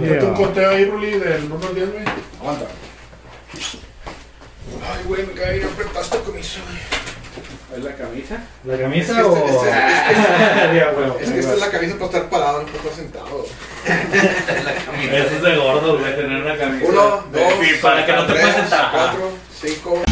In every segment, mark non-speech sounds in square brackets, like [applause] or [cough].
Fíjate un conteo ahí, Ruli, del 1 al 10, güey. Aguanta. Ay, güey, me cae bien apretado esta camisa, güey. ¿Es la camisa? ¿La Es que camisa este- o...? este- [laughs] Ya, huevo. Es que esta es la camisa para estar parado, no para estar sentado. [laughs] Eso es de gordo, güey, tener una camisa. Uno, dos, sí, para que no te tres, puedas sentar. cuatro, cinco.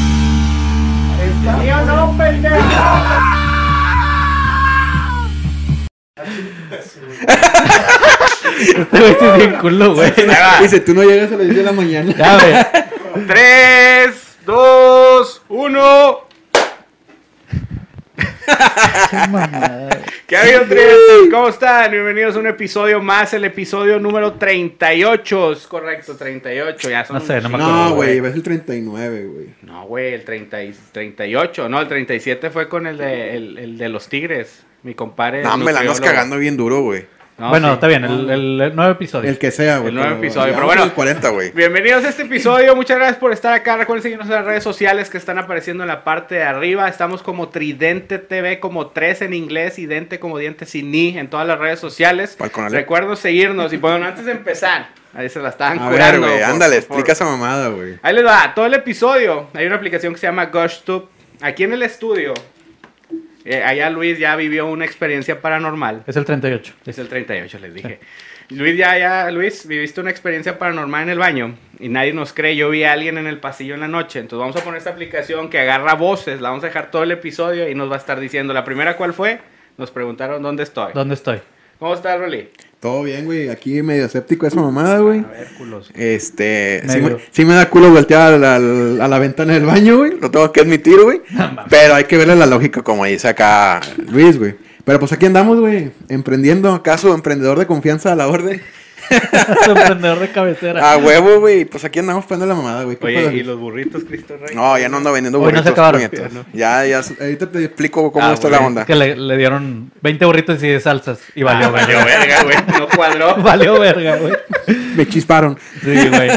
¿Sí o no, pendejo? [laughs] Este güey sí es bien culo, güey. Dice, tú no llegas a las 10 de la mañana. Ya, güey. 3, 2, 1. ¿Qué ha habido? ¿Cómo están? Bienvenidos a un episodio más, el episodio número 38. Es correcto, 38. Ya son No sé, no me chingo, No, güey, ves el 39, güey. No, güey, el 30 y 38. No, el 37 fue con el de, el, el de los Tigres. Mi compadre. No, me la andas cagando bien duro, güey. No, bueno, sí. está bien, el, el, el nuevo episodio. El que sea, güey. El nuevo episodio, pero bueno. el 40, güey. Bienvenidos a este episodio, muchas gracias por estar acá. Recuerden seguirnos en las redes sociales que están apareciendo en la parte de arriba. Estamos como Tridente TV, como 3 en inglés y Dente como Diente sin ni en todas las redes sociales. Recuerden seguirnos y bueno, antes de empezar, ahí se la estaban A ver, güey, ándale, por- explica esa mamada, güey. Ahí les va, todo el episodio. Hay una aplicación que se llama GushTube. Aquí en el estudio, eh, allá Luis ya vivió una experiencia paranormal. Es el 38. Es el 38, les dije. Luis, ya, ya, Luis, viviste una experiencia paranormal en el baño y nadie nos cree. Yo vi a alguien en el pasillo en la noche. Entonces vamos a poner esta aplicación que agarra voces. La vamos a dejar todo el episodio y nos va a estar diciendo. La primera, ¿cuál fue? Nos preguntaron dónde estoy. ¿Dónde estoy? ¿Cómo estás, Rolly? Todo bien, güey. Aquí medio escéptico esa mamada, güey. A ver, culos. Este, sí me, sí me da culo voltear a la, a la ventana del baño, güey. Lo tengo que admitir, güey. [laughs] Pero hay que verle la lógica, como dice acá Luis, güey. Pero pues aquí andamos, güey. Emprendiendo. ¿Acaso emprendedor de confianza a la orden? [laughs] emprendedor de cabecera. A huevo, güey. Pues aquí andamos poniendo la mamada, güey. ¿Qué Oye, pedo? ¿y los burritos, Cristo Rey? No, ya no ando vendiendo Hoy no burritos. se acabaron. Ya, ya. Ahorita te explico cómo Ah, está güey, la onda. Es que le, le dieron 20 burritos y 10 salsas. Y valió, Ah, valió verga. güey. No cuadró. [laughs] valió verga, güey. Me chisparon. Sí, güey.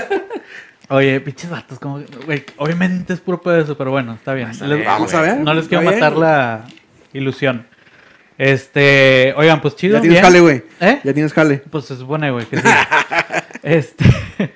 Oye, pinches vatos, como, güey, obviamente es puro pedo eso, pero bueno, está bien. Les- Vamos a ver. No les quiero matar la ilusión. Este, oigan, pues chido. Ya tienes bien. jale, güey. ¿Eh? Ya tienes jale. Pues se supone, güey, que sí. [laughs] este, [laughs]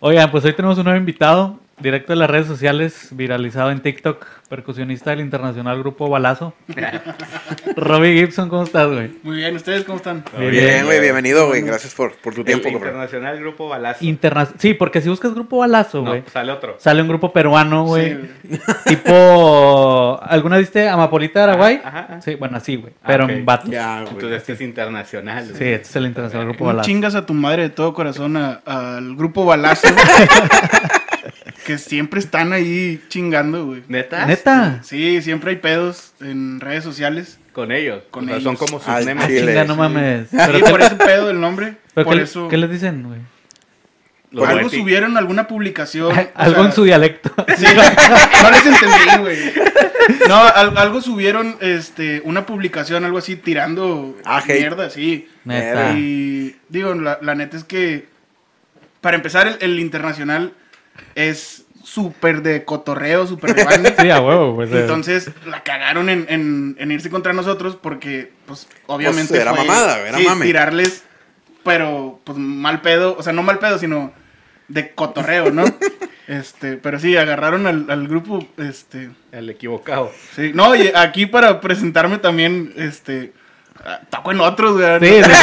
oigan, pues hoy tenemos un nuevo invitado, directo de las redes sociales, viralizado en TikTok, percusionista del internacional grupo Balazo. [laughs] Robbie Gibson, ¿cómo estás, güey? Muy bien, ¿ustedes cómo están? Bien, Bien, güey, bienvenido, güey. Gracias por, por tu El tiempo, güey. internacional grupo Balazo. Interna- sí, porque si buscas grupo Balazo, No, güey, sale otro. sale un grupo peruano, güey. Sí, [laughs] tipo, ¿alguna viste Amapolita de Araguay? Ajá, ajá. Sí, bueno, así, güey. Ah, Pero ok. en vatos. Ya, güey. Entonces este es internacional. Sí, este es el internacional grupo Un Balazo. chingas a tu madre de todo corazón al grupo Balazo. [laughs] que siempre están ahí chingando, güey. ¿Neta? ¿Neta? Sí, siempre hay pedos en redes sociales. Con ellos. Con o sea, ellos. son como sus nemas. Ah, chile. chinga, no mames. Sí, Pero, por ¿qué, ese pedo del nombre. pero por qué- eso. qué les dicen, güey? Los algo subieron, alguna publicación. Algo sea, en su dialecto. [laughs] Sí, no les entendí, güey. No, al- algo subieron, este, una publicación, algo así, tirando Ah, mierda, sí. Neta. Y digo, la, la neta es que, para empezar, el, el internacional es súper de cotorreo, súper de banda. [laughs] Sí, a huevo, pues. eh. Entonces la cagaron en, en- en irse contra nosotros porque, pues, obviamente. Pues, era fue, mamada, era sí, mame. tirarles, pero, pues, mal pedo. O sea, no mal pedo, sino de cotorreo, ¿no? [laughs] este, pero sí, agarraron al, al grupo, este. El equivocado. Sí, no, y aquí para presentarme también, este. Toco en otros, güey. Sí, sí, sí.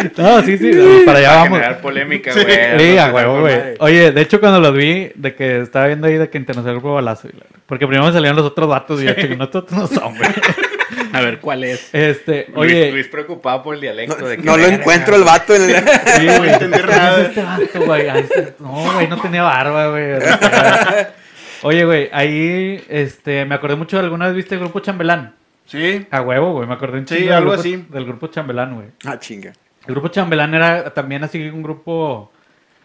sí. [laughs] no, sí, sí. Para allá Para vamos. generar polémica, Sí. güey. Sí, a huevo, güey. Oye, de hecho, cuando los vi, de que estaba viendo ahí de que internacional grupo balazo. Porque primero me salieron los otros datos y yo, "Chinga, no, estos no son, güey. [laughs] A ver, ¿cuál es? Este, Luis, oye. Luis preocupado por el dialecto. No, de que no lo encuentro el vato en el... Sí, güey. entender ¿Qué es nada. este vato, güey? No, güey, no tenía barba, güey. [laughs] Oye, güey, ahí, este, me acordé mucho de alguna vez viste el grupo Chambelán. Sí, A huevo, güey, me acordé un Sí, chingo del algo grupo- así. Del grupo Chambelán, güey. Ah, chinga. El grupo Chambelán era también así un grupo,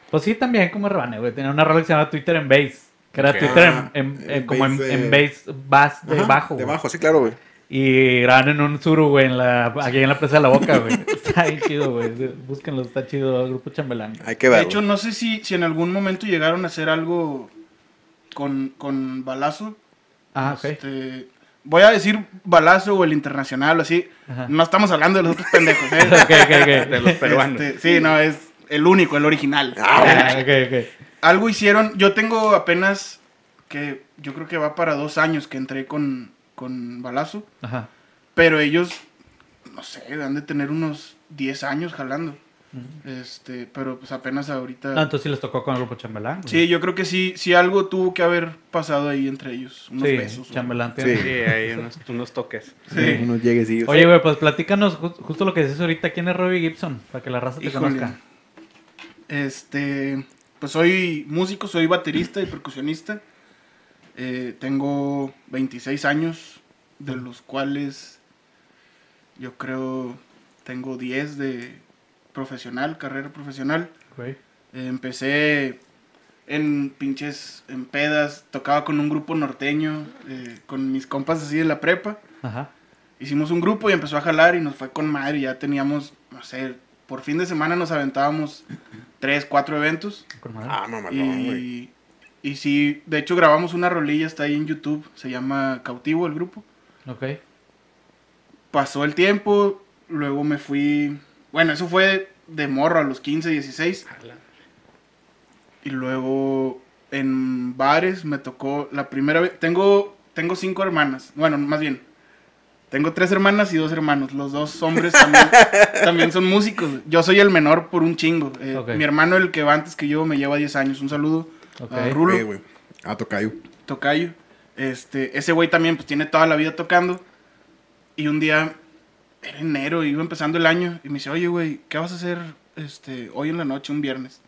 pues sí, también como Rebane, güey. Tenía una rola que se llamaba Twitter en Bass. Que era. Twitter en, Ah, en- en en- como en, bass de- en bass, bass de Ajá, bajo. De bajo, sí, claro, güey. Y graban en un suru, güey, en la, aquí en la presa de la boca, güey. [laughs] Está bien chido, güey. Búsquenlo, está chido el grupo Chambelán. Hay que de verlo. hecho, no sé si, si en algún momento llegaron a hacer algo con, con Balazo. Ah, ok. Este, voy a decir balazo o el internacional o así. Ajá. No estamos hablando de los otros pendejos, ¿eh? [laughs] De los peruanos. Este, sí, no, es el único, el original. Ah, ok. Algo hicieron, yo tengo apenas que yo creo que va para dos años que entré con, con Balazo, Ajá. pero ellos, no sé, han de tener unos 10 años jalando. Este, pero pues apenas ahorita. Ah, entonces sí les tocó con el grupo Chambelán. Sí, yo creo que sí, sí algo tuvo que haber pasado ahí entre ellos. Unos sí, besos. Chambelán Sí. tiene. Sí, hay unos, unos toques. Sí. Unos lleguesillos. Oye, güey, pues platícanos ju- justo lo que dices ahorita. ¿Quién es Robbie Gibson? Para que la raza te Híjole. conozca. Este, pues soy músico, soy baterista y percusionista. Eh, tengo 26 años, de los cuales yo creo tengo 10 de profesional, carrera profesional. Güey. Eh, empecé en pinches, en pedas, tocaba con un grupo norteño, eh, con mis compas así de la prepa. Ajá. Hicimos un grupo y empezó a jalar y nos fue con madre. y Ya teníamos, no sé, por fin de semana nos aventábamos tres, cuatro eventos. Con madre. Ah, mamalón, güey. Y, y sí, de hecho grabamos una rolilla, está ahí en YouTube, se llama Cautivo el grupo. Ok. Pasó el tiempo, luego me fui, bueno, eso fue de morro a los 15, 16. Y luego en bares me tocó la primera vez, tengo, tengo cinco hermanas, bueno, más bien, tengo tres hermanas y dos hermanos, los dos hombres también, [laughs] también son músicos. Yo soy el menor por un chingo. Eh. Mi hermano, el que va antes que yo, me lleva 10 años. Un saludo a Rulo. Güey. Ah, tocayo. Tocayo. Este, ese güey también pues tiene toda la vida tocando. Y un día, era enero, iba empezando el año, y me dice, oye, güey, ¿qué vas a hacer este, hoy en la noche, un viernes?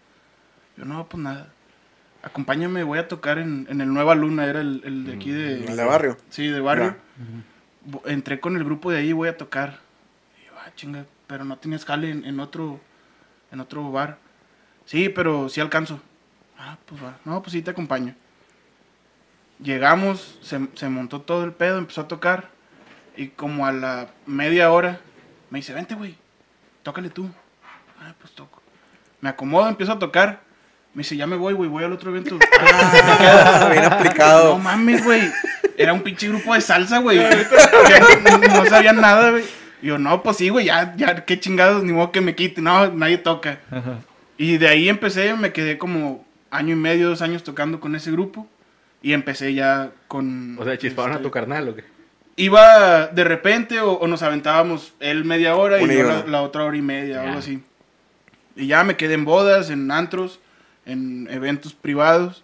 Yo, no, pues nada. Acompáñame, voy a tocar en, en el Nueva Luna, era el, el de aquí de... ¿El de barrio? Sí, de barrio. Entré con el grupo de ahí, voy a tocar. Y yo, ah, chinga, pero no tienes jale en, en otro, en otro bar. Sí, pero sí alcanzo. Ah, pues va. No, pues sí te acompaño. Llegamos, se, se montó todo el pedo, empezó a tocar. Y como a la media hora, me dice, vente, güey, tócale tú. Ah, pues toco. Me acomodo, empiezo a tocar. Me dice, ya me voy, güey, voy al otro evento. [laughs] Ah, bien aplicado. No mames, güey. Era un pinche grupo de salsa, güey. Que [laughs] no, sabían nada, güey. Y yo, no, pues sí, güey, ya, ya, qué chingados, ni modo que me quite. No, nadie toca. Ajá. Y de ahí empecé, me quedé como año y medio, dos años tocando con ese grupo. Y empecé ya con... O sea, chisparon a este, tu carnal, ¿o qué? Iba de repente o, o nos aventábamos él media hora y Una y yo la, otra hora y media, Ya. algo así. Y ya me quedé en bodas, en antros, en eventos privados.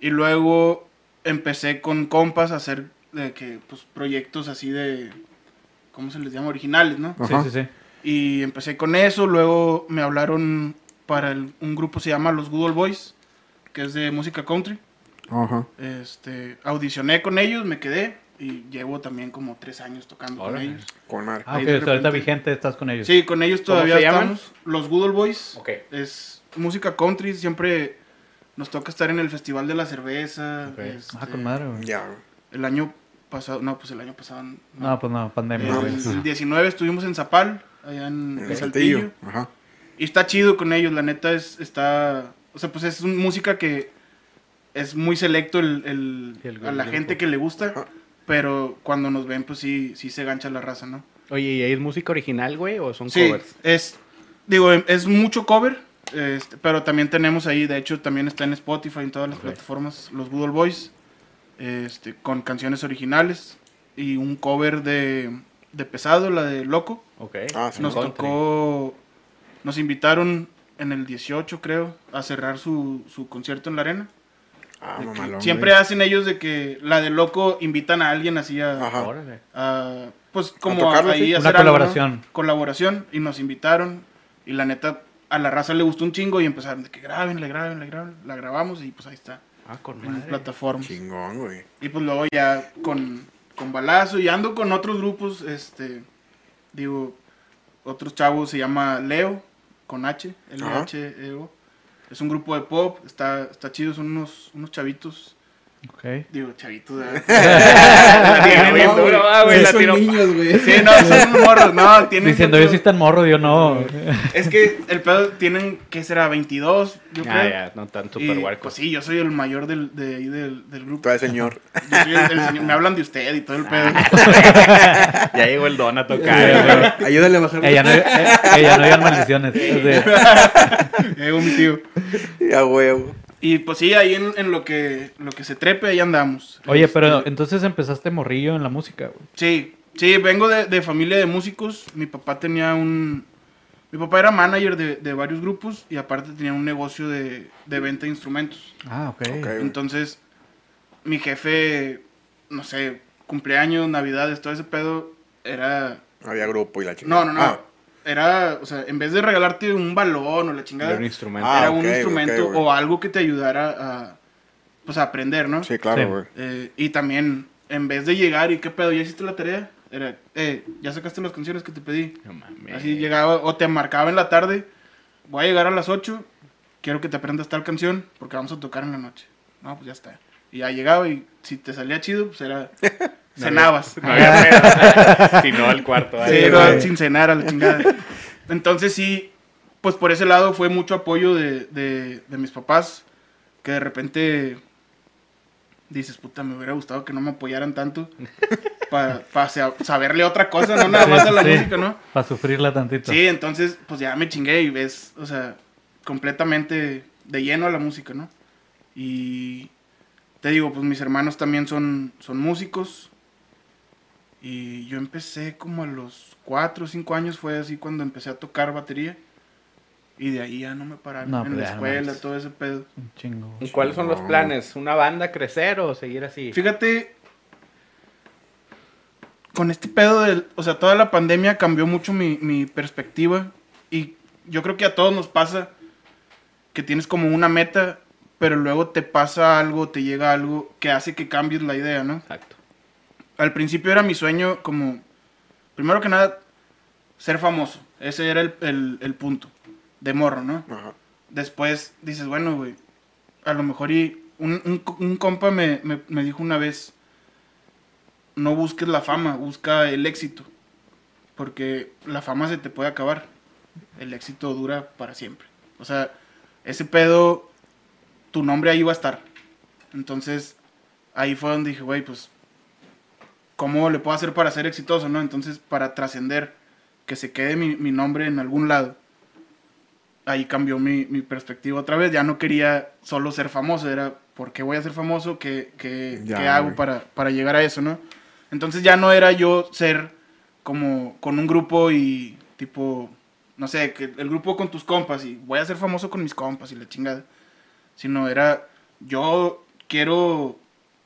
Y luego empecé con compas a hacer de que, pues, proyectos así de, ¿cómo se les llama? Originales, ¿no? Sí, sí, sí. Y empecé con eso, luego me hablaron para el- un grupo se llama Los Good Old Boys, que es de música country. Ajá. Este, audicioné con ellos, me quedé y llevo también como tres años tocando con ellos. Con madre. Ah, Ahí ok, de o sea, ahorita repente- vigente estás con ellos. Sí, con ellos ¿Cómo todavía estamos. Los Good Old Boys. Ok. Es música country, siempre nos toca estar en el Festival de la Cerveza. Ok. este, Ah, con madre, güey. Ya. El año pasado, no, pues el año pasado. no. No, pues no, pandemia. Eh, el, el 19 estuvimos en Zapal, allá en, En el Saltillo. Saltillo. Ajá. Y está chido con ellos, la neta es, está, o sea, pues es un- música que es muy selecto el, el- el a la grupo. gente que le gusta, Ajá. Pero cuando nos ven, pues sí, sí se gancha la raza, ¿no? Oye, ¿y ahí es música original, güey, o son Sí, covers? es, digo, es mucho cover, este, pero también tenemos ahí, de hecho, también está en Spotify, en todas las plataformas, los Good Old Boys, este, con canciones originales y un cover de, de Pesado, la de Loco. Ok. Ah, sí, Nos Country. tocó, nos invitaron en el 18, creo, a cerrar su, su concierto en la arena. Ah, mamalón, siempre güey. hacen ellos de que la de Loco invitan a alguien así a, Ajá. Órale. a, pues como tocarlo, ahí sí. a Una hacer algo, ¿no? colaboración. Colaboración y nos invitaron y la neta a la raza le gustó un chingo y empezaron de que grabenle, grabenle, graben, la grabamos y pues ahí está Ah, con en madre. plataformas. Chingón, güey. Y pues luego ya con, con Balazo y ando con otros grupos, este, digo, otros chavos se llama Leo, con H, L-H-E-O. Es un grupo de pop, está, está chido, son unos, unos chavitos Ok. Digo, chavitos. [laughs] ah, son niños, güey. Sí, no, son [laughs] morros, no, tienen... Diciendo, mucho- yo sí está en morro, yo no. Es que el pedo tienen, ¿qué será? 22, yo Ah, creo. ya, no tan super huercos. Pues sí, yo soy el mayor del, de ahí del, del grupo. Eres señor. Yo soy el, el señor, me hablan de usted y todo el pedo. [laughs] Ya llegó el don a tocar. güey. Ayúdale a bajar. Ella no, eh, ella no maldiciones. Es de- Llegó mi tío. Ya, huevo. Y pues sí, ahí en, en lo que lo que se trepe, ahí andamos. Oye, Este, pero entonces empezaste morrillo en la música, güey. Sí, sí, vengo de, de familia de músicos. Mi papá tenía un... Mi papá era manager de, de varios grupos y aparte tenía un negocio de, de venta de instrumentos. Ah, ok. Ok. Entonces, mi jefe, no sé, cumpleaños, navidades, todo ese pedo, era... Había grupo y la chingada. No, no, no. Ah, Era, o sea, en vez de regalarte un balón o la chingada, Era un instrumento. Ah, era un instrumento o algo que te ayudara a, pues, a aprender, ¿no? sí, claro, Sí. güey. Eh, y también, en vez de llegar y qué pedo, ¿ya hiciste la tarea? Era, eh, ¿ya sacaste las canciones que te pedí? No mames. Así llegaba, o te marcaba en la tarde, voy a llegar a las 8, quiero que te aprendas tal canción, porque vamos a tocar en la noche. No, pues ya está. Y ya llegaba y si te salía chido, pues era, [laughs] cenabas. No había pedo. [laughs] Si no, al cuarto. Sí, ahí, no, sin cenar a la chingada. Entonces sí, pues por ese lado fue mucho apoyo de, de, de mis papás, que de repente dices, puta, me hubiera gustado que no me apoyaran tanto [laughs] para saberle otra cosa, no nada más a la Sí. música, ¿no? Para sufrirla tantito. Sí, entonces pues ya me chingué y ves, o sea, completamente de lleno a la música, ¿no? Y te digo, pues mis hermanos también son, son músicos. Y yo empecé como a los 4 o 5 años, fue así cuando empecé a tocar batería. Y de ahí ya no me pararon No, en pues la escuela, todo ese pedo. Un chingo. ¿Y cuáles son los planes? ¿Una banda crecer o seguir así? Fíjate, con este pedo del, o sea, toda la pandemia cambió mucho mi, mi perspectiva y yo creo que a todos nos pasa que tienes como una meta, pero luego te pasa algo, te llega algo que hace que cambies la idea, ¿no? Exacto. Al principio era mi sueño como, primero que nada, ser famoso. Ese era el, el- el punto de morro, ¿no? Ajá. Después dices, bueno, güey, a lo mejor y un, un, un compa me, me, me dijo una vez, no busques la fama, busca el éxito, porque la fama se te puede acabar, el éxito dura para siempre. O sea, ese pedo, tu nombre ahí va a estar. Entonces, ahí fue donde dije, güey, pues, ¿cómo le puedo hacer para ser exitoso, no? Entonces, para trascender, que se quede mi, mi nombre en algún lado ahí cambió mi, mi perspectiva otra vez. Ya no quería solo ser famoso, era ¿por qué voy a ser famoso? ¿Qué, qué- Ya, qué hago para, para llegar a eso, no? Entonces ya no era yo ser como con un grupo y tipo, no sé, que el grupo con tus compas y voy a ser famoso con mis compas y la chingada. Sino era, yo quiero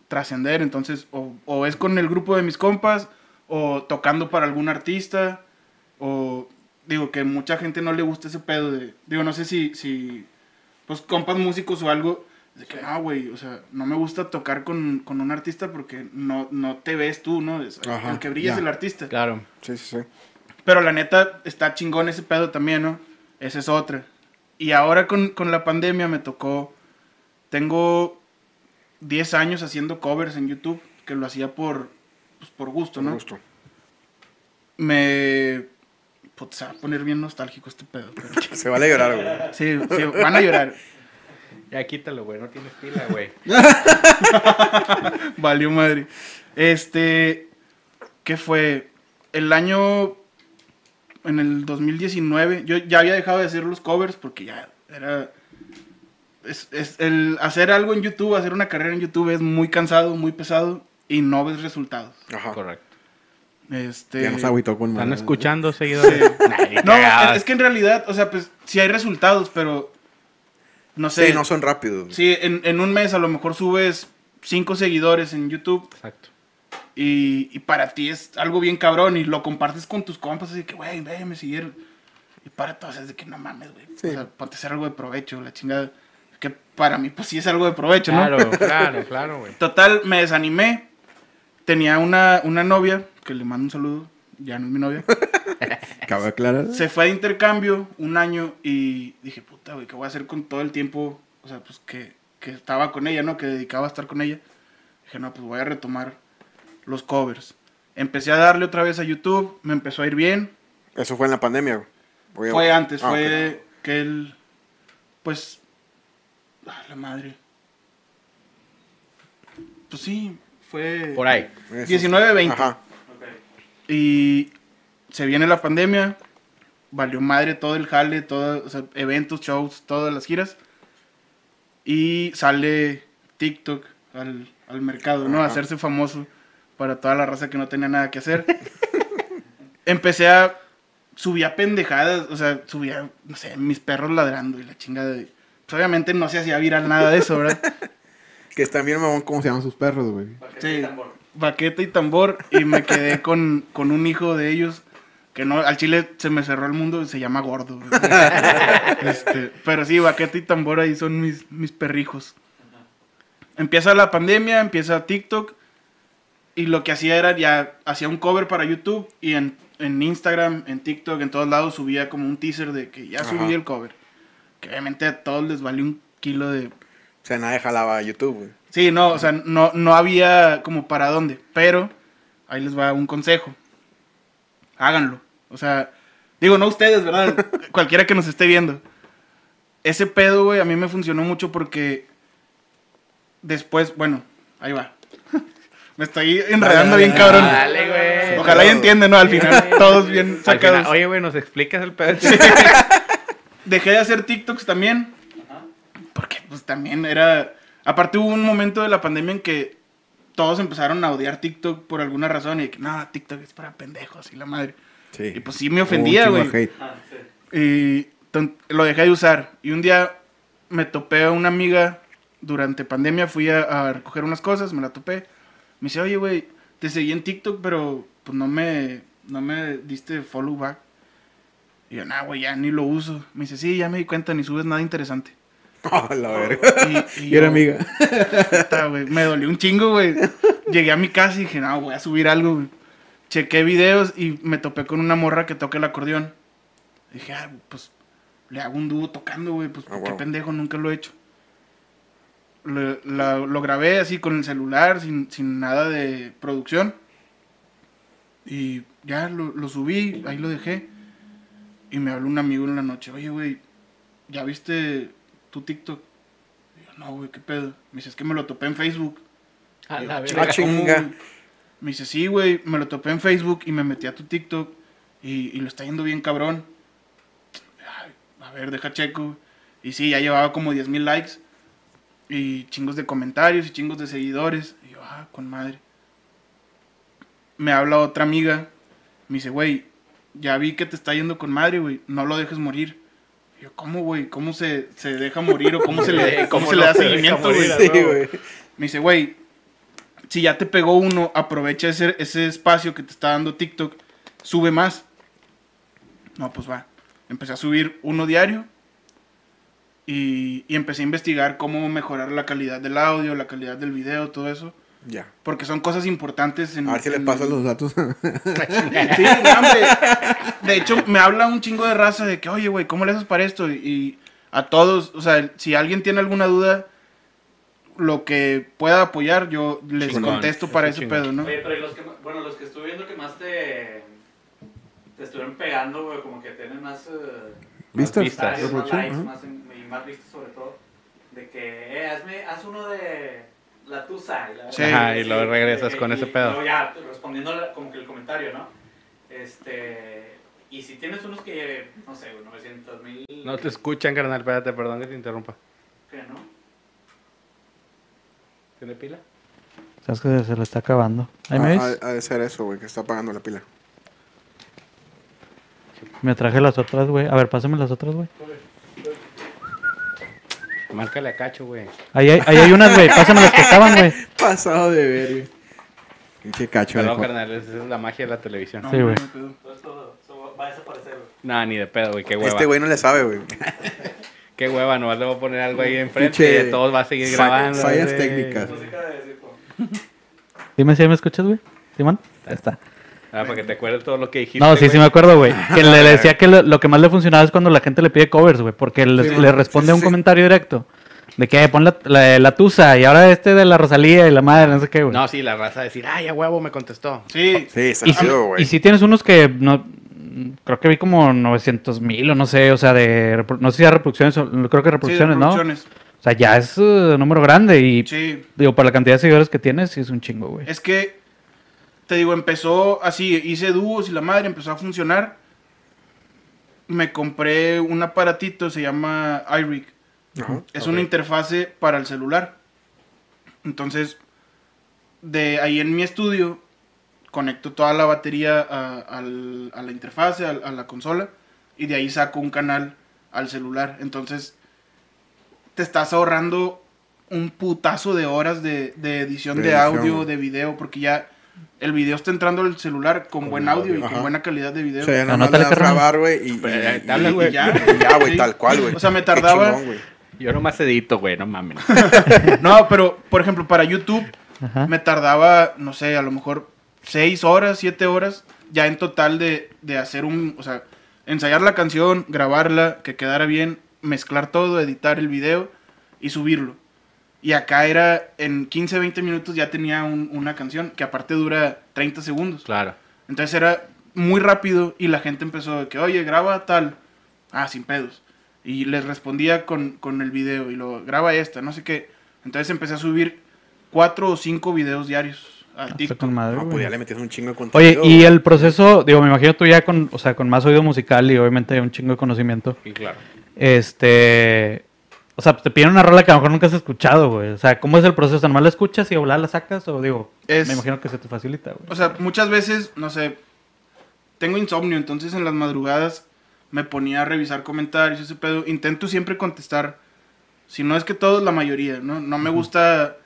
trascender, entonces o, o es con el grupo de mis compas o tocando para algún artista o digo que mucha gente no le gusta ese pedo de digo no sé si si pues compas músicos o algo de que no güey o sea no me gusta tocar con, con un artista porque no no te ves tú no Es- Ajá, el que brilla es el artista Claro. Sí, sí, sí. pero la neta está chingón ese pedo también no esa es otra. Y ahora con, con la pandemia me tocó tengo 10 años haciendo covers en YouTube que lo hacía por pues, por gusto no gusto. me Putz, se va a poner bien nostálgico este pedo. pero- [laughs] Se vale llorar, güey. Sí, sí, van a llorar. Ya quítalo, güey. No tienes pila, güey. [laughs] Valió madre. Este, ¿qué fue? El año, en el 2019, yo ya había dejado de hacer los covers porque ya era... Es, es- el hacer algo en YouTube, hacer una carrera en YouTube es muy cansado, muy pesado y no ves resultados. Ajá. Correcto. Este, Ya nos agüitó con ¿Están escuchando, seguidores? [laughs] No, es, es que en realidad, o sea, pues sí hay resultados, pero no sé. Sí, no son rápidos. Sí, en, en un mes a lo mejor subes cinco seguidores en YouTube Exacto. y, y para ti es algo bien cabrón y lo compartes con tus compas así que, güey, ve, me siguieron. Y para todos es de que no mames, güey. Sí. O sea, ponte a hacer algo de provecho, la chingada. Que para mí, pues sí es algo de provecho, ¿no? Claro, [laughs] claro, claro, güey. Total, me desanimé. Tenía una, una novia, que le mando un saludo, ya no es mi novia. [laughs] Cabe aclarar. Se fue de intercambio un año y dije, puta, güey, ¿qué voy a hacer con todo el tiempo? O sea, pues que, que estaba con ella, ¿no? Que dedicaba a estar con ella. Dije, no, pues voy a retomar los covers. Empecé a darle otra vez a YouTube, me empezó a ir bien. Eso fue en la pandemia, güey. Fue antes, Ah, fue que él, pues, ah, la madre. Pues sí, fue Por ahí. ok. Eso. 19, 20. Ajá. Y se viene la pandemia, valió madre todo el jale, todo, o sea, eventos, shows, todas las giras. Y sale TikTok al, al mercado, ¿no? A Ajá. hacerse famoso para toda la raza que no tenía nada que hacer. [laughs] Empecé a subía pendejadas, o sea, subía, no sé, mis perros ladrando y la chingada de... Pues obviamente no se hacía viral nada de eso, ¿verdad? [laughs] Que están bien mamón cómo se llaman sus perros, güey. Sí, baqueta y tambor. Y me quedé [laughs] con, con un hijo de ellos. Que no, al chile se me cerró el mundo y se llama gordo. güey. [laughs] Este, pero sí, baqueta y tambor ahí son mis, mis perrijos. Empieza la pandemia, empieza TikTok. Y lo que hacía era ya hacía un cover para YouTube. Y en, en Instagram, en TikTok, en todos lados subía como un teaser de que ya subí Ajá. el cover. Que obviamente a todos les valió un kilo de O sea, nadie jalaba a YouTube, güey. Sí, no, o sea, no, no había como para dónde. Pero ahí les va un consejo. Háganlo. O sea, digo, no ustedes, ¿verdad? [laughs] Cualquiera que nos esté viendo. Ese pedo, güey, a mí me funcionó mucho porque después, bueno, ahí va. [laughs] Me estoy enredando bien, cabrón. Dale, güey. Ojalá y entiendan, ¿no? Al final, todos bien sacados. final, oye, güey, ¿nos explicas el pedo? [laughs] Dejé de hacer TikToks también. Porque pues también era... Aparte hubo un momento de la pandemia en que todos empezaron a odiar TikTok por alguna razón y de que no, TikTok es para pendejos y la madre. Sí. Y pues sí me ofendía, güey. hate. Y lo dejé de usar. Y un día me topé a una amiga durante pandemia, fui a, a recoger unas cosas, me la topé. Me dice, oye, güey, te seguí en TikTok, pero pues no me, no me diste follow back. Y yo, nah, güey, ya ni lo uso. Me dice, sí, ya me di cuenta, ni subes nada interesante. [laughs] Oh, la verga. Y, y Y era yo, amiga. Puta, Me dolió un chingo, güey. Llegué a mi casa y dije, no, voy a subir algo, güey. Chequé videos y me topé con una morra que toca el acordeón. Dije, ah, pues le hago un dúo tocando, güey. Pues Ah, qué pendejo, nunca lo he hecho. Lo, la- lo grabé así con el celular, sin, sin nada de producción. Y ya lo, lo subí, ahí lo dejé. Y me habló un amigo en la noche, oye, güey, ¿ya viste tu TikTok? Y yo, no, güey, ¿qué pedo? Me dice, es que me lo topé en Facebook. A yo, la "Ah, verga. chinga. ¿cómo, güey?". Me dice, sí, güey, me lo topé en Facebook y me metí a tu TikTok y, y lo está yendo bien cabrón. Ay, a ver, deja checo. Y sí, ya llevaba como 10 mil likes y chingos de comentarios y chingos de seguidores. Y yo, ah, con madre. Me habla otra amiga, me dice, güey, ya vi que te está yendo con madre, güey, no lo dejes morir. Y yo, ¿cómo, güey? ¿Cómo se, se deja morir o cómo se le, [laughs] cómo ¿Cómo se no le da se seguimiento, Sí, güey. Me dice, güey, si ya te pegó uno, aprovecha ese, ese espacio que te está dando TikTok, sube más. No, pues va. Empecé a subir uno diario y, y empecé a investigar cómo mejorar la calidad del audio, la calidad del video, todo eso. Ya. Porque son cosas importantes en... A ver si le en- paso Los datos. [laughs] Sí, hombre. De hecho, me habla un chingo de raza de que, oye, güey, ¿cómo le haces para esto? Y, a todos, o sea, si alguien tiene alguna duda, lo que pueda apoyar, yo les Chingón, contesto para eso ese chingón. pedo, ¿no? Oye, pero ¿y los que, bueno, los que estuve viendo que más te, te estuvieron pegando, güey, como que tienen más eh, ¿Vistas? vistas. más likes, ajá. más, en- y más vistas sobre todo, de que, eh, hazme, haz uno de la tusa. Y la, Sí. Ajá, y luego regresas con y- ese pedo. luego ya, respondiendo como que el comentario, ¿no? Este, y si tienes unos que, no sé, güey, 900 mil... No te escuchan, carnal. Espérate, perdón que te interrumpa. ¿Qué, no? ¿Tiene pila? Sabes que se lo está acabando. ¿Ahí me Ha, ves? ha de ser eso, güey, que está apagando la pila. Me traje las otras, güey. A ver, pásame las otras, güey. Márcale a Cacho, güey. Ahí hay, ahí hay unas, güey. Pásame las que estaban, güey. [laughs] Pasado de ver, güey. Pinche cacho. Perdón, de- carnal. Esa es la magia de la televisión. No, Sí, güey. no va a desaparecer, güey. No, ni de pedo, güey. Qué hueva. Este güey no le sabe, güey. [laughs] Qué hueva. Nomás le voy a poner algo ahí enfrente y de todos va a seguir fa- grabando. fallas técnicas. Música de circo. Dime si ahí me escuchas, güey. ¿Simón? Ahí está. Ah, para que te acuerdes todo lo que dijiste. No, sí, sí güey. me acuerdo, güey. Que le [laughs] decía que lo, lo que más le funcionaba es cuando la gente le pide covers, güey. Porque Sí, le responde sí, un sí. comentario directo. De que pon la, la, la tusa y ahora este de la Rosalía y la madre, no sé qué, güey. No, sí, la raza decir, ay, a huevo me contestó. Sí, Sí, está y, güey. y si tienes unos que no creo que vi como 900 mil o no sé, o sea, de no sé si de reproducciones, o- creo que sí, reproducciones, ¿no? reproducciones. O sea, ya es un número grande y Sí, digo, para la cantidad de seguidores que tienes, sí es un chingo, güey. es que, te digo, empezó así, hice dúos y la madre empezó a funcionar. Me compré un aparatito, se llama iRig. Es una interfase para el celular. Entonces, de ahí en mi estudio, conecto toda la batería a, la interfase, a, a la consola, y de ahí saco un canal al celular. Entonces, te estás ahorrando un putazo de horas de, de edición De de, edición. audio, de video, porque ya el video está entrando al celular con, buen audio, y ajá. con buena calidad de video. O sea, ya le das carnal. grabar, güey, y, y- eh, te y- y ya, y ya, güey, Sí. tal cual, güey. O sea, me tardaba- chingón. Yo nomás edito, güey, no mames. [laughs] No, pero, por ejemplo, para YouTube, Ajá. me tardaba, no sé, a lo mejor 6 horas, 7 horas, ya en total de, de hacer un, o sea, ensayar la canción, grabarla, que quedara bien, mezclar todo, editar el video y subirlo. Y acá era, en 15, 20 minutos ya tenía un- una canción que aparte dura 30 segundos. Claro. Entonces era muy rápido y la gente empezó de que, oye, graba tal. Ah, sin pedos. Y les respondía con, con el video y lo graba esta, no sé qué. Entonces empecé a subir cuatro o cinco videos diarios a Está TikTok. con madre, No, güey. pues ya le metes un chingo de Oye, y el proceso, digo, me imagino tú ya con, o sea, con más oído musical y obviamente un chingo de conocimiento. Y claro. Este, o sea, te piden una rola que a lo mejor nunca has escuchado, güey. O sea, ¿cómo es el proceso? ¿Nomás la escuchas y volar la sacas? O digo, Es- me imagino que se te facilita, güey. O sea, muchas veces, no sé, tengo insomnio, entonces en las madrugadas me ponía a revisar comentarios, ese pedo. Intento siempre contestar, si no es que todos, la mayoría, ¿no? No me gusta...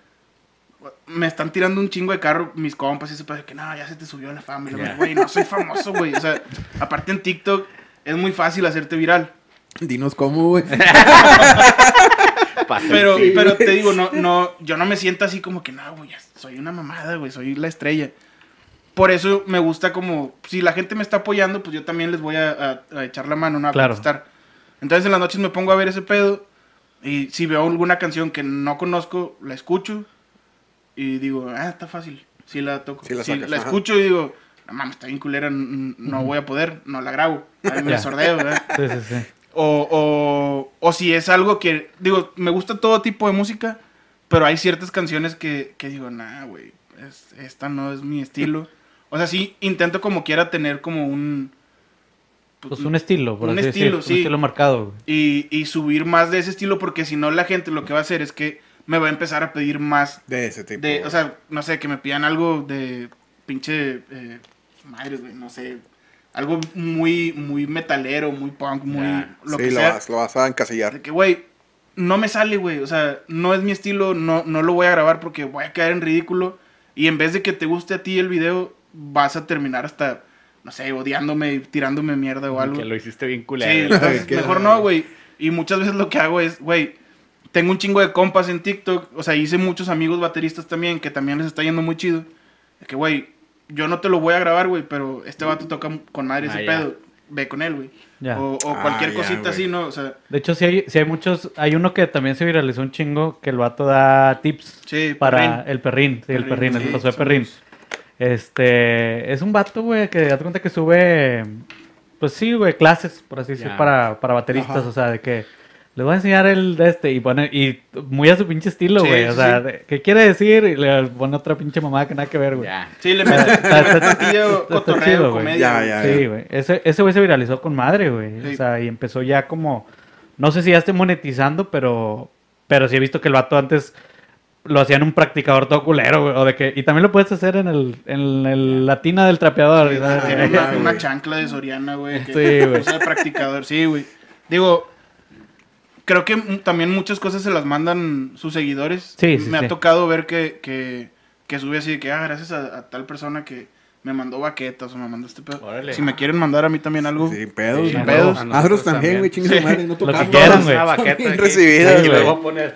Me están tirando un chingo de carro mis compas y ese pedo de que no, ya se te subió la fama. Güey, no soy famoso, güey. O sea, aparte en TikTok es muy fácil hacerte viral. Dinos cómo, güey. [laughs] Pero, pero te digo, no, no, yo no me siento así como que, no, güey, soy una mamada, güey, soy la estrella. Por eso me gusta como, si la gente me está apoyando, pues yo también les voy a, a- a echar la mano, ¿no? A Claro. contestar. Entonces en las noches me pongo a ver ese pedo y si veo alguna canción que no conozco, la escucho y digo, ah, está fácil, sí la toco. Sí la Si sacas, la escucho y digo, no mames, está bien culera, no voy a poder, no la grabo, ahí me Ya. sordeo, ¿verdad? Sí, sí, sí. O, o, o si es algo que, digo, me gusta todo tipo de música, pero hay ciertas canciones que, que digo, nah, güey, es- esta no es mi estilo. [laughs] O sea, sí, intento como quiera tener como un... Pues un estilo, por Un así estilo, decir, sí. Un estilo marcado. Y, y subir más de ese estilo, porque si no la gente lo que va a hacer es que me va a empezar a pedir más De ese tipo. de, o sea, no sé, que me pidan algo de pinche, eh, madre, güey, no sé, algo muy, muy metalero, muy punk, muy, Ya. lo sí, que lo sea. vas, lo vas a encasillar. De que, güey, no me sale, güey. O sea, no es mi estilo, no, no lo voy a grabar porque voy a caer en ridículo. Y en vez de que te guste a ti el video, vas a terminar hasta, no sé, odiándome y tirándome mierda o algo. Que lo hiciste bien Sí, culero. Que- mejor no, güey. Y muchas veces lo que hago es, güey, tengo un chingo de compas en TikTok. O sea, hice muchos amigos bateristas también, que también les está yendo muy chido. De que, güey, yo no te lo voy a grabar, güey, pero este vato toca con madre ese Ah, ya. pedo. Ve con él, güey. Ya. O, o Ah, cualquier ya, cosita así, ¿no? O sea, De hecho, sí hay, sí hay muchos. Hay uno que también se viralizó un chingo que el vato da tips sí, para perrín. el perrín. Sí, el Perrín, sí, el paso de somos- perrín. Este. Es un vato, güey, que date cuenta que sube. Pues sí, güey, clases, por así decir, para, para bateristas. Ajá. O sea, de que. Les voy a enseñar el de este y pone, y muy a su pinche estilo, Sí, güey. o sí, sea, sí. ¿qué quiere decir? Y le pone otra pinche mamada que nada que ver, güey. Sí, le mete, le está cotorreo, comedia. Ya, güey. ya. Sí, güey. Ese, ese güey se viralizó con madre, güey. Sí. O sea, y empezó ya como. No sé si ya esté monetizando, pero. Pero sí he visto que el vato antes lo hacía en un practicador todo culero, güey. O de que, y también lo puedes hacer en el, en el la tina del trapeador. Sí, ¿sabes? tiene una, chancla de Soriana, güey. Sí, güey. de practicador, sí, güey. Digo, creo que también muchas cosas se las mandan sus seguidores. Sí, sí, Me sí. ha tocado ver que, que, que sube así de que, ah, gracias a, a tal persona que me mandó baquetas o me mandó este pedo. Órale. Si me quieren mandar a mí también algo. Sin pedos, Sin pedos. Nosotros también, güey, chingue Sí. su madre, no Lo que tocamos. quieran, güey. Una baqueta aquí. le voy a poner.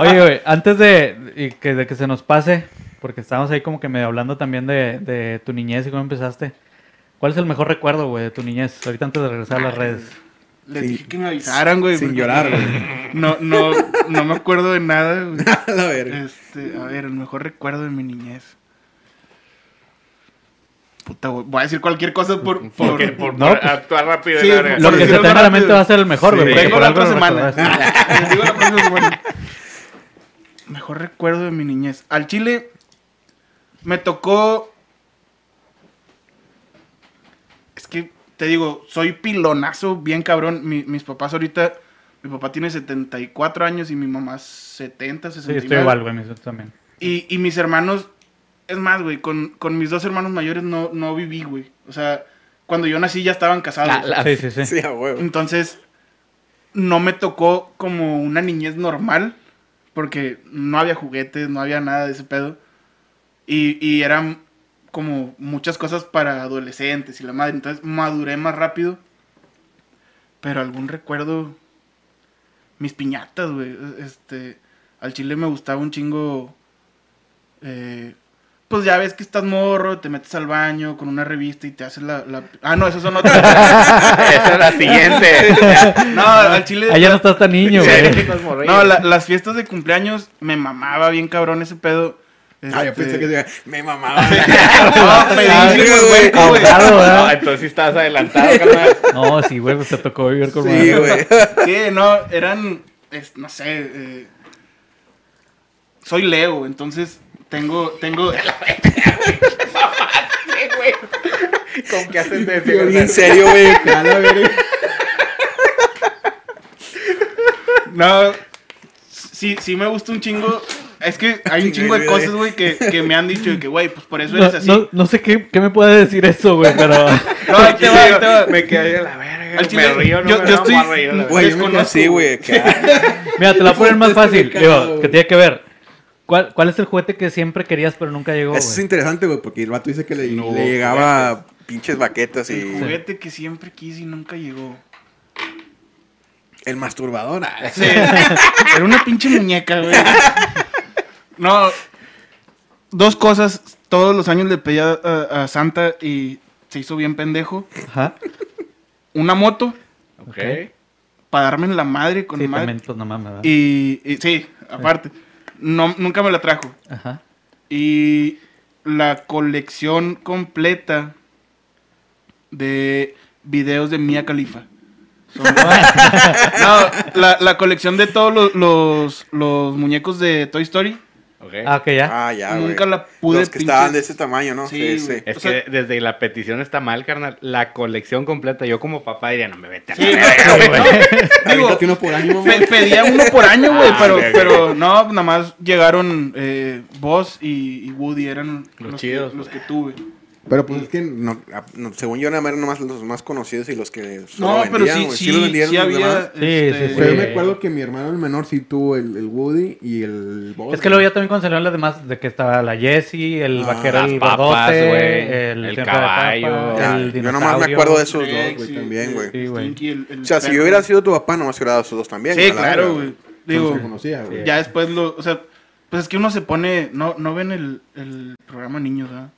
Oye, güey, antes de, y que, de que se nos pase, porque estábamos ahí como que medio hablando también de, de tu niñez y cómo empezaste. ¿Cuál es el mejor recuerdo, güey, de tu niñez? Ahorita antes de regresar a las redes. Les Sin- dije que me avisaran, güey. Sin llorar, güey. No, no, no me acuerdo de nada, güey. [laughs] A verga. Este, a ver, el mejor recuerdo de mi niñez. Puta, güey. Voy a decir cualquier cosa por. por... Porque por, No, por pues, actuar rápido. sí, la. Lo que se tenga a la mente va a ser el mejor, güey. Sí. porque Vengo por la algo otra lo semana. recordaste. [laughs] Les digo la próxima semana. Mejor recuerdo de mi niñez. Al Chile me tocó. Es que te digo, soy pilonazo, bien cabrón. Mi- mis papás ahorita. Mi papá tiene 74 años y mi mamá 70, Sí, 69. estoy igual, güey, mis también. Y, y mis hermanos, es más, güey, con, con mis dos hermanos mayores no, no viví, güey. O sea, cuando yo nací ya estaban casados. La- la- Sí, sí, sí. Sí, a huevo. Entonces, no me tocó como una niñez normal, porque no había juguetes, no había nada de ese pedo. Y, y eran como muchas cosas para adolescentes y la madre. Entonces, maduré más rápido. Pero algún recuerdo, mis piñatas, güey. Este, al chile me gustaba un chingo. eh, pues ya ves que estás morro, te metes al baño con una revista y te haces la. la- Ah, no, esas son otras. [laughs] Esa es la siguiente. [laughs] no, al chile. Allá no estás tan niño, güey. No, la- las fiestas de cumpleaños me mamaba bien cabrón ese pedo. Ah, yo Este, pensé que decía, me mamaba. [laughs] No. Ahogado, [laughs] No, entonces sí estabas adelantado, carnal. [laughs] No, sí, güey, pues te tocó vivir con Sí, güey. Sí, no, eran, es- no sé, eh, soy Leo, entonces tengo, tengo, ¿Con qué haces de Yo bien serio, güey. No, sí, sí me gusta un chingo, es que [laughs] hay un chingo de cosas, güey, que, que me han dicho de que, güey, pues por eso No, eres así. no, no sé qué, qué me puede decir eso, güey, pero... [laughs] No, ahí [laughs] te va, ahí te va. Me quedé de la verga. Al me chile, río, no yo- me yo estoy-. Güey, yo me quedé Desconozco, así, güey. Mira, te la voy a poner más fácil. Digo, que tiene que ver. ¿Cuál, ¿Cuál es el juguete que siempre querías pero nunca llegó, Eso es interesante, güey, porque el vato dice que le, No, le llegaba pinches baquetas El y juguete que siempre quise y nunca llegó. el masturbador. ah. Sí, era una pinche muñeca, güey. No, dos cosas. Todos los años le pedía a, a Santa y se hizo bien pendejo. Ajá. Una moto Ok. para darme en la madre con Sí, madre. también, pues no mames, ¿verdad? Y, y sí, aparte. No, nunca me la trajo. Ajá. Y la colección completa de videos de Mia Khalifa. Son- [laughs] no, la, la colección de todos los, los, los muñecos de Toy Story. Ok. Ah, ok, ya. Ah, ya, güey. Nunca la pude Los que pinches- estaban de ese tamaño, ¿no? Sí, Sí, sí. güey. Es O sea- que desde la petición está mal, carnal. La colección completa. Yo como papá diría, no me vete a Sí, la no, güey, güey. [laughs] Digo, uno por año, pedía uno por año, güey, Ah, pero, ok, ok. pero no, nada más llegaron eh, Buzz y, y Woody, eran Los los, chidos, que, los güey. que tuve. Pero pues es que, no, a- no, según yo, eran nomás los más conocidos y los que solo No, pero vendían, sí, güey. sí, los vendieron sí los había. demás. Sí, este, sí, Pero yo me acuerdo que mi hermano el menor sí tuvo el, el Woody y el Buzz. Es que luego ya también cuando salieron las demás, de que estaba la Jessie, el Ah, vaquero, las el papas, gordote, güey, el, el siempre de caballo. El yo nomás me dinosaurio. acuerdo de esos dos, güey, también, güey. Sí, güey. Stinky, el- el O sea, si perro. yo hubiera sido tu papá, nomás hubiera dado esos dos también. Sí, güey, a la claro, verga, güey. No Digo, se conocía, güey. ya después lo. O sea, pues es que uno se pone. No, no ven el, el programa Niños, ¿verdad?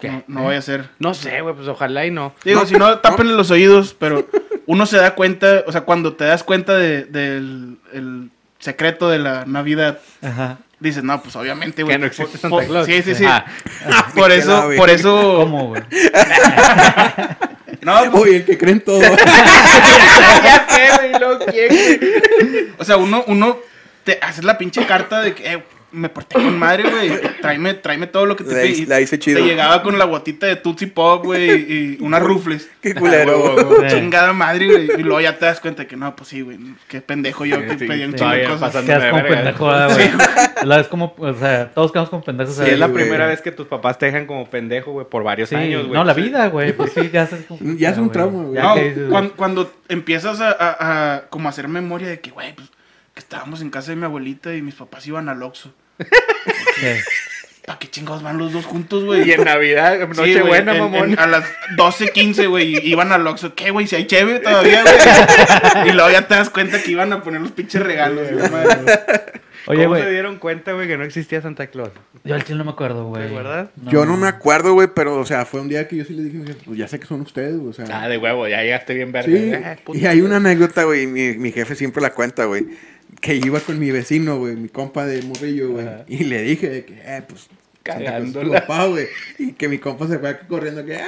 ¿Qué? No, no vaya a ser. No sé, güey, pues ojalá y no. Digo, si no, tápenle los oídos, pero uno se da cuenta, o sea, cuando te das cuenta de- del el secreto de la Navidad, Ajá. dices, no, pues obviamente, güey. Que no existe por- Santa por- Claus. Sí, sí, sí. Ah, [laughs] por eso, por eso. ¿Cómo, güey? No, pues, Oye, el que creen todo. [laughs] ya sé, güey, lo quiero. o sea, uno, uno te haces la pinche carta de que, eh, me porté con madre, güey. Tráeme, tráeme todo lo que te pedí. la hice chido. Te llegaba con la botita de Tootsie Pop, güey, y unas rufles. [laughs] Qué culero, Ah, güey. Sí. Chingada madre, güey. Y luego ya te das cuenta que no, pues sí, güey. Qué pendejo yo que Sí, pedí un sí, chingo de cosas. Quedas como pendejo, ¿verdad, güey. La vez como, o sea, todos quedamos como pendejos. Sí, es la güey. primera vez que tus papás te dejan como pendejo, güey, por varios Sí, años, güey. no, la vida, güey, pues sí, ya es como- Ya es un trauma, güey. No, cuando, empiezas a, a- a como hacer memoria de que, güey, pues estábamos en casa de mi abuelita y mis papás iban al Oxxo. sí. ¿Para qué chingados van los dos juntos, güey? Y en Navidad, Sí, Nochebuena, en- mamón. en- a las 12, 15, güey, iban al Oxxo. ¿Qué, güey? Si hay cheve todavía, güey. y luego ya te das cuenta que iban a poner los pinches regalos. güey, madre. Oye, ¿Cómo se dieron cuenta, güey, que no existía Santa Claus? Yo al chile no me acuerdo, güey. ¿Te acuerdas? Yo no me acuerdo, güey, pero, o sea, fue un día que yo sí le dije, pues ya sé que son ustedes, güey, o sea. Ah, de huevo, ya llegaste bien verga. Sí, Eh, puta. y hay una anécdota, güey, mi, mi jefe siempre la cuenta, güey, que iba con mi vecino, güey, mi compa de morrillo, güey, y le dije de que, eh, pues, Santa Claus es tu Cagándola. papá, güey, y que mi compa se fue corriendo, que, ¡ay,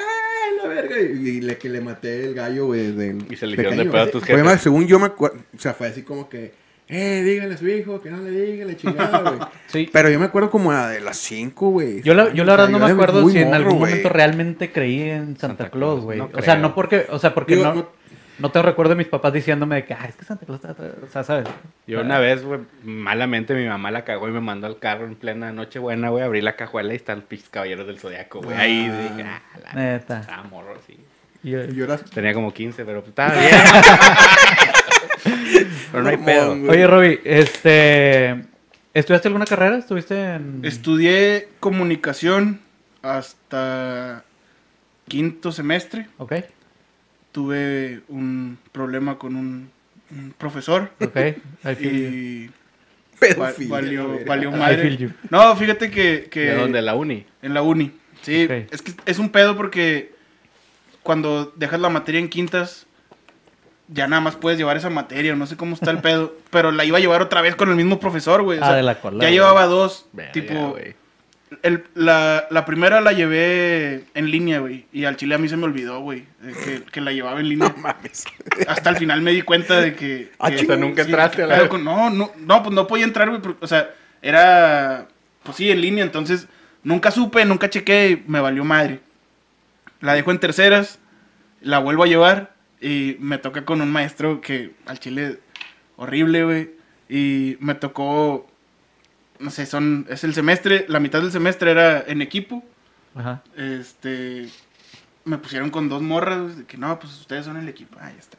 la verga! Y, y le, que le maté el gallo, güey, Y se le hicieron de pedo a tus jefes. según yo me acuerdo, o sea, fue así como que, eh, dígale a su hijo, que no le diga, la chingada, güey. [laughs] Sí. Pero yo me acuerdo como a de las 5, güey. Yo la, yo la O sea, verdad no me acuerdo si en algún momento realmente creí en Santa, Santa Claus, güey. no o sea, no porque, o sea, porque Digo, no, no- no tengo recuerdo de mis papás diciéndome de que, ah, es que Santa Claus está, o sea, ¿sabes? Yo una vez, güey, malamente mi mamá la cagó y me mandó al carro en plena noche buena, güey, abrí la cajuela y están los caballeros del zodiaco, güey. Ahí Ah. dije, ah, la Neta. estaba morro, sí. Y era- Tenía como 15, pero pues, estaba [laughs] bien. [laughs] pero no hay pedo. Oye, Roby, este, ¿estudiaste alguna carrera? ¿Estuviste en...? Estudié comunicación hasta quinto semestre. Ok, Tuve un problema con un, un profesor ok. I feel you. y Pedofilia, valió, valió I madre. feel you. No, fíjate que, que ¿De dónde? ¿La uni? en la uni. Sí, es que es un pedo porque cuando dejas la materia en quintas, ya nada más puedes llevar esa materia, no sé cómo está el [laughs] pedo, pero la iba a llevar otra vez con el mismo profesor, güey. o Ah, sea, de la cola. ya güey. llevaba dos, Verga, tipo, güey. El- la, la primera la llevé en línea, güey, y al chile a mí se me olvidó, güey, que, que la llevaba en línea. Mames. Hasta el final me di cuenta de que... Ah, que- nunca sí, entraste a la con- no, no, no, pues no podía entrar, güey, o sea, era, pues sí, en línea, entonces nunca supe, nunca chequé y me valió madre. La dejo en terceras, la vuelvo a llevar y me toca con un maestro que al chile horrible, güey, y me tocó, no sé, son, es el semestre, la mitad del semestre era en equipo, Ajá. este me pusieron con dos morras de que no pues ustedes son el equipo ah, ya está.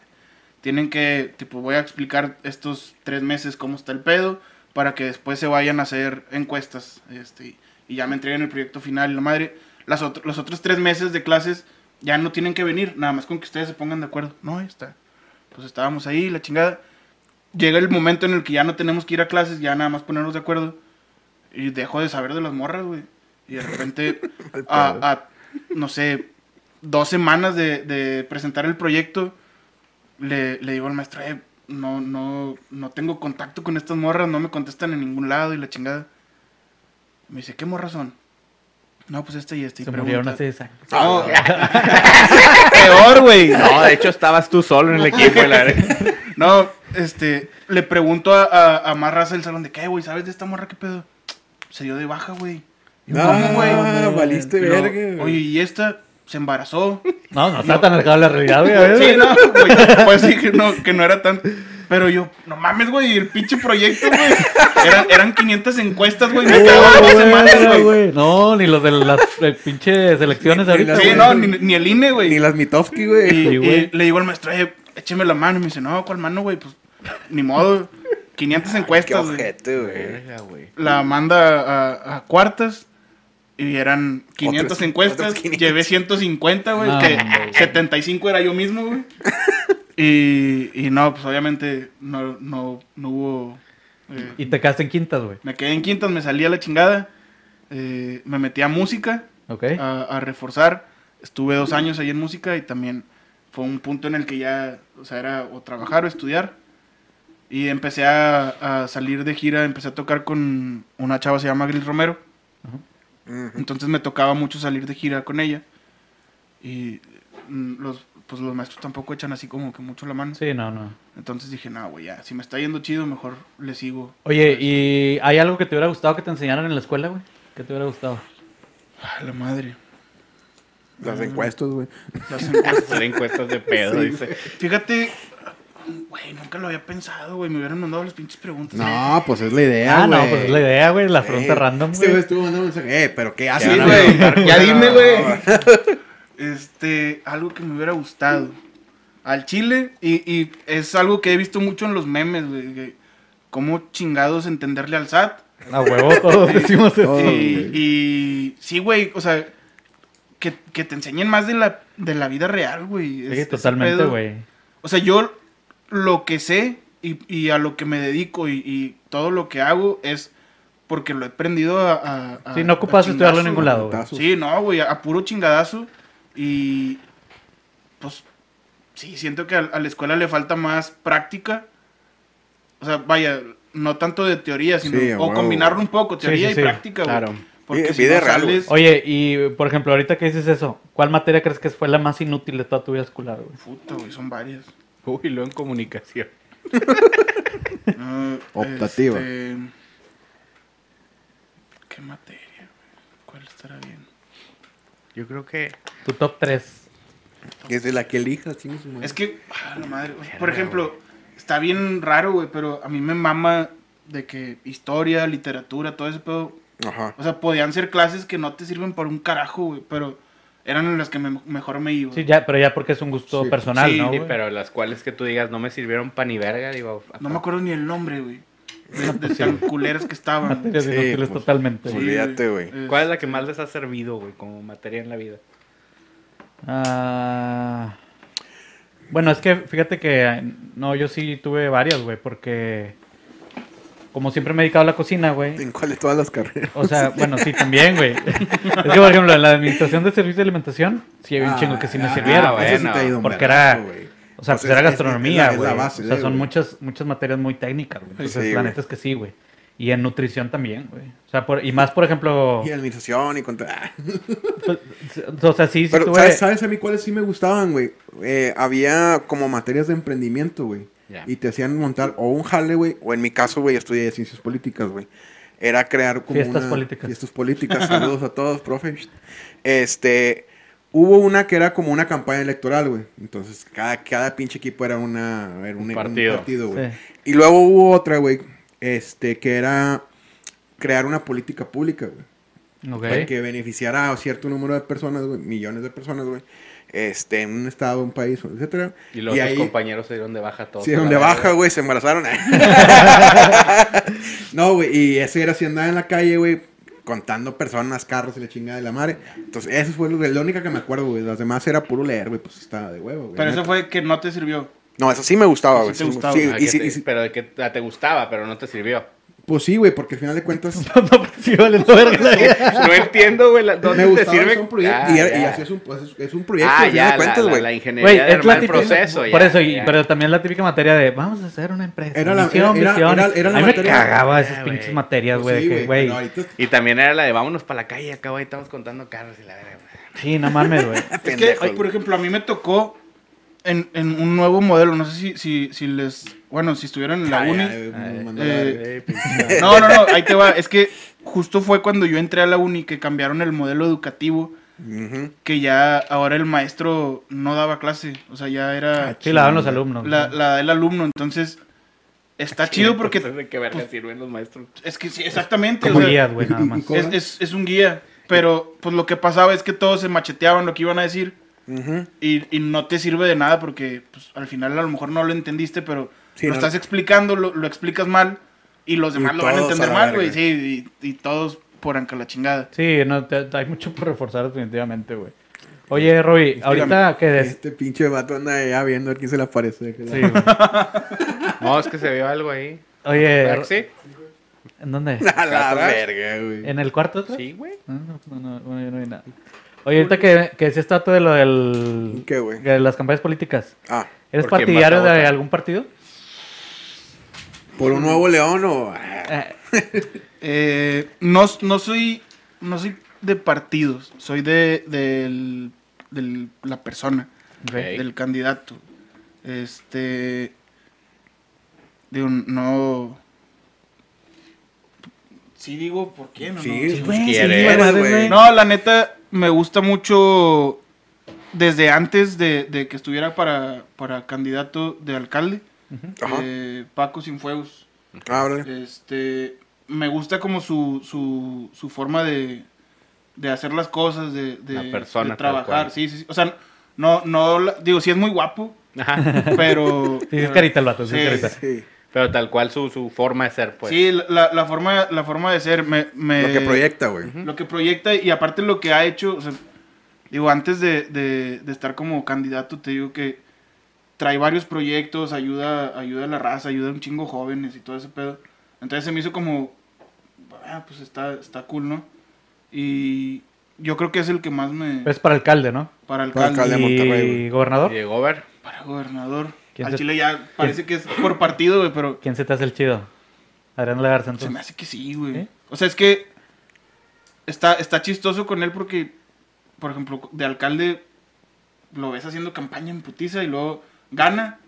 Tienen que tipo voy a explicar estos tres meses cómo está el pedo para que después se vayan a hacer encuestas este y ya me entreguen el proyecto final y la madre. Las otro- los otros tres meses de clases ya no tienen que venir nada más con que ustedes se pongan de acuerdo. No ya está. Pues estábamos ahí la chingada. Llega el momento en el que ya no tenemos que ir a clases ya nada más ponernos de acuerdo y dejo de saber de las morras güey y de repente [laughs] a, a, no sé, dos semanas de, de presentar el proyecto, le, le digo al maestro, "Eh, no, no, no tengo contacto con estas morras, no me contestan en ningún lado y la chingada. Me dice, ¿qué morras son? No, pues esta y esta. y Se murieron pregunta. hace 10 años. No, [laughs] peor, güey. No, de hecho estabas tú solo en el equipo. [laughs] No, este, le pregunto a, a, a más raza del salón de qué, güey, ¿sabes de esta morra qué pedo? Se dio de baja, güey. ¿Cómo, güey? Ah, valiste verga. güey. Oye, ¿y esta? Se embarazó. No, no está tan alejado de la realidad, güey. Sí, no, güey. Pues sí, que no, que no era tan. Pero yo, no mames, güey, el pinche proyecto, güey. Eran, eran 500 encuestas, güey. Me Oh, dos güey, semanas, güey. No, ni los de las eh, pinches elecciones ahorita. Sí, güey. no, ni, ni el INE, Ni güey. las Mitofsky, Y, güey. Sí, y güey. le digo al maestro, eh, écheme la mano. Y me dice, no, ¿cuál mano, güey? Pues, ni modo. 500 Qué encuestas, güey. ojete, güey. La manda a, a cuartas. Y eran 500 Otros- encuestas. otros 500. Llevé 150, güey. No, que hombre. 75 era yo mismo, güey. [laughs] Y, y no, pues obviamente no, no, no hubo. eh, Y te quedaste en quintas, güey. me quedé en quintas, me salí a la chingada. eh, me metí a música, Ok. a, a reforzar. Estuve dos años ahí en música y también fue un punto en el que ya, o sea, era o trabajar o estudiar. Y empecé a, a salir de gira, empecé a tocar con una chava que se llama Gris Romero. Entonces me tocaba mucho salir de gira con ella. Y mm, los, pues los maestros tampoco echan así como que mucho la mano. Sí, no, no. Entonces dije, no, güey, ya, si me está yendo chido, mejor le sigo. Oye, ¿y hay algo que te hubiera gustado que te enseñaran en la escuela, güey? ¿Qué te hubiera gustado? Ay, la madre. Las encuestas, güey. Las encuestas. [laughs] Hacer encuestas de pedo, dice. Fíjate, güey, nunca lo había pensado, güey. Me hubieran mandado las pinches preguntas. No, pues es la idea, Ah, güey. no, pues es la idea, güey. Las preguntas Eh, random, Este güey güey. estuvo mandando mensaje. Eh, pero ¿qué haces, güey. Ya dime, güey. Este, algo que me hubiera gustado. Al chile, y, y es algo que he visto mucho en los memes, güey. Cómo chingados entenderle al SAT. A huevo, todos decimos eso. Y, sí, güey, o sea, que, que te enseñen más de la, de la vida real, güey. Sí, totalmente, güey. O sea, yo lo que sé y, y a lo que me dedico y, y todo lo que hago es porque lo he aprendido a... a- Sí, no ocupas a estudiarlo en ningún lado, güey. Sí, no, güey, a, puro chingadazo. Y pues sí, siento que a, a la escuela le falta más práctica. O sea, vaya, no tanto de teoría, sino Sí, o combinarlo un poco, teoría sí, y sí, práctica, güey. claro. Porque Sí, si no real, sales, Oye, y por ejemplo, ahorita que dices eso, ¿cuál materia crees que fue la más inútil de toda tu vida escolar, güey? puta, güey, son varias. [laughs] Uy, luego en comunicación. Ah, Optativa. este, ¿Qué materia, güey? ¿Cuál estará bien? Yo creo que. Tu top 3. Que es de la que elijas, chingue su madre. Es que, ah, la madre, por ejemplo, está bien raro, güey, pero a mí me mama de que historia, literatura, todo ese pedo. Ajá. O sea, podían ser clases que no te sirven para un carajo, güey, pero eran en las que me- mejor me iba. Sí, ya, pero ya porque es un gusto Sí, personal, sí, ¿no? Sí, pero las cuales que tú digas no me sirvieron pa' ni verga, digo. No me acuerdo ni el nombre, güey. De, [laughs] de tan culeras que estaban. Materias Sí, inútiles pues, totalmente. Olvídate, güey. Eh, ¿Cuál es la que más les ha servido, güey, como materia en la vida? Ah, bueno, es que fíjate que no, yo sí tuve varias, güey, porque como siempre me he dedicado a la cocina, güey. ¿En cuál de todas las carreras? O sea, [laughs] bueno, sí, también, güey. Es que, por ejemplo, en la administración de servicios de alimentación, sí había un chingo que sí me Ah, sirvieron, ah, güey. sí porque era-. O sea, Pues pues era es- gastronomía, güey. o sea, son muchas, muchas materias muy técnicas, güey. Entonces, Sí, la neta es que sí, güey. Y en nutrición también, güey. O sea, por, y más, por ejemplo, Y administración y contra... [laughs] pues, o sea, sí, sí Pero, tuve... ¿sabes, ¿sabes a mí cuáles sí me gustaban, güey? Eh, había como materias de emprendimiento, güey. Y te hacían montar o un jale, güey, o en mi caso, güey, estudié ciencias políticas, güey. Era crear como Fiestas una- políticas. Fiestas políticas. Saludos a todos, profe. Este... Hubo una que era como una campaña electoral, güey. Entonces, cada, cada pinche equipo era, una, era un, un partido. partido, güey. Sí. Y luego hubo otra, güey, este, que era crear una política pública, güey. Ok. Para que beneficiara a cierto número de personas, güey, millones de personas, güey, este, en un estado, un país, etcétera. Y los otros compañeros se dieron de baja todos. Sí, donde baja, güey, se embarazaron. [laughs] no, güey, y eso era así andar en la calle, güey, contando personas, carros y la chingada de la madre. Entonces, eso fue lo, la única que me acuerdo, güey. Las demás era puro leer, güey, pues estaba de huevo, güey. Pero eso neta. fue que no te sirvió. No, eso sí me gustaba, Sí güey. sí, sí, Ah, y y sí- Pero de que ah, te gustaba, pero no te sirvió. Pues sí, güey, porque al final de cuentas... [laughs] No, pero sí vale. [laughs] No entiendo, güey, ¿dónde me te sirve? son proyectos Ah, y, así es un, pues, es, es un proyecto, Ah, al final ya, de la, cuentas, la, güey. la Güey, ingeniería es del la típica, proceso. por ya, eso, y- pero también la típica materia de vamos a hacer una empresa. Era la- misión, era- visión. era- era la a mí materia- me cagaba esas güey. pinches materias, Pues güey, sí, güey, güey. ahorita- Y también era la de vámonos para la calle, acá ahí estamos contando carros y la verga. güey. Sí, no mames, güey. [laughs] Es que, ay, por ejemplo, a mí me tocó en, en un nuevo modelo. No sé si, si, si les. Bueno, si estuvieran en la Ay, uni. ay, Ay, eh. Eh, [laughs] No, no, no, ahí te va. Es que justo fue cuando yo entré a la uni que cambiaron el modelo educativo. Que ya ahora el maestro no daba clase. O sea, ya era. Sí, la dan los alumnos. La, ¿no? la da el alumno. Entonces. Está chido porque. Entonces, ¿De qué verga sirven los maestros? Es que sí, exactamente. Como o sea, guías, güey, nada más. ¿Y cómo? es, es, es un guía. Pero pues lo que pasaba es que todos se macheteaban lo que iban a decir. Ujú. Y, y no te sirve de nada porque pues, al final a lo mejor no lo entendiste, pero Sí, lo no- estás explicando, lo, lo explicas mal y los Y demás lo van a a entender la mal, güey. Sí, y, y todos por anca la chingada. Sí, no, te- hay mucho por reforzar definitivamente, güey. Oye, Roy, ahorita que des... Este pinche vato anda ya viendo a quién se le aparece. Sí, güey. [laughs] No, es que se vio algo ahí. Oye, ¿Verdad que sí? ¿en dónde? [laughs] A la verga, güey. ¿En el cuarto? atrás? Sí, güey. Ah, No, no, no, no, yo no vi nada. Oye, ahorita que, que está todo de lo del... ¿Qué, güey? de las campañas políticas. Ah, ¿Eres ¿Por quién partidario de algún partido? ¿por un nuevo león o...? Eh, Eh, no, no soy no soy de partidos, soy de, del- del- la persona, ok. del candidato. Este. Digo, no. Sí digo, ¿por qué? No, Sí, no. pues, güey, quieres, güey. No, la neta, me gusta mucho desde antes de, de que estuviera para, para candidato de alcalde, eh, Paco Sinfuegos. Ah, órale. Este, me gusta como su, su, su forma de, de hacer las cosas, de, de, La persona, de trabajar. Sí, sí, sí. O sea, no, no, la- digo, sí es muy guapo, Ajá. pero... [laughs] Sí, es carita el vato, sí, es Sí, carita. Sí. Pero tal cual su, su forma de ser, pues. Sí, la, la forma, la forma de ser me... me- Lo que proyecta, güey. Lo que proyecta y aparte lo que ha hecho, o sea, digo, antes de, de- de estar como candidato, te digo que trae varios proyectos, ayuda, ayuda a la raza, ayuda a un chingo jóvenes y todo ese pedo. Entonces se me hizo como, ah, pues está, está cool, ¿no? Y yo creo que es el que más me... Es para alcalde, ¿no? para para alcalde, alcalde de Monterrey, ¿Y gobernador? Y Gober. para gobernador. ¿Quién Al se- Chile ya parece que es por partido, güey, pero ¿Quién se te hace el chido? Adrián Legarza, se entonces. me hace que sí, güey. ¿Sí? O sea, es que está, está chistoso con él porque, por ejemplo, de alcalde lo ves haciendo campaña en putiza y luego gana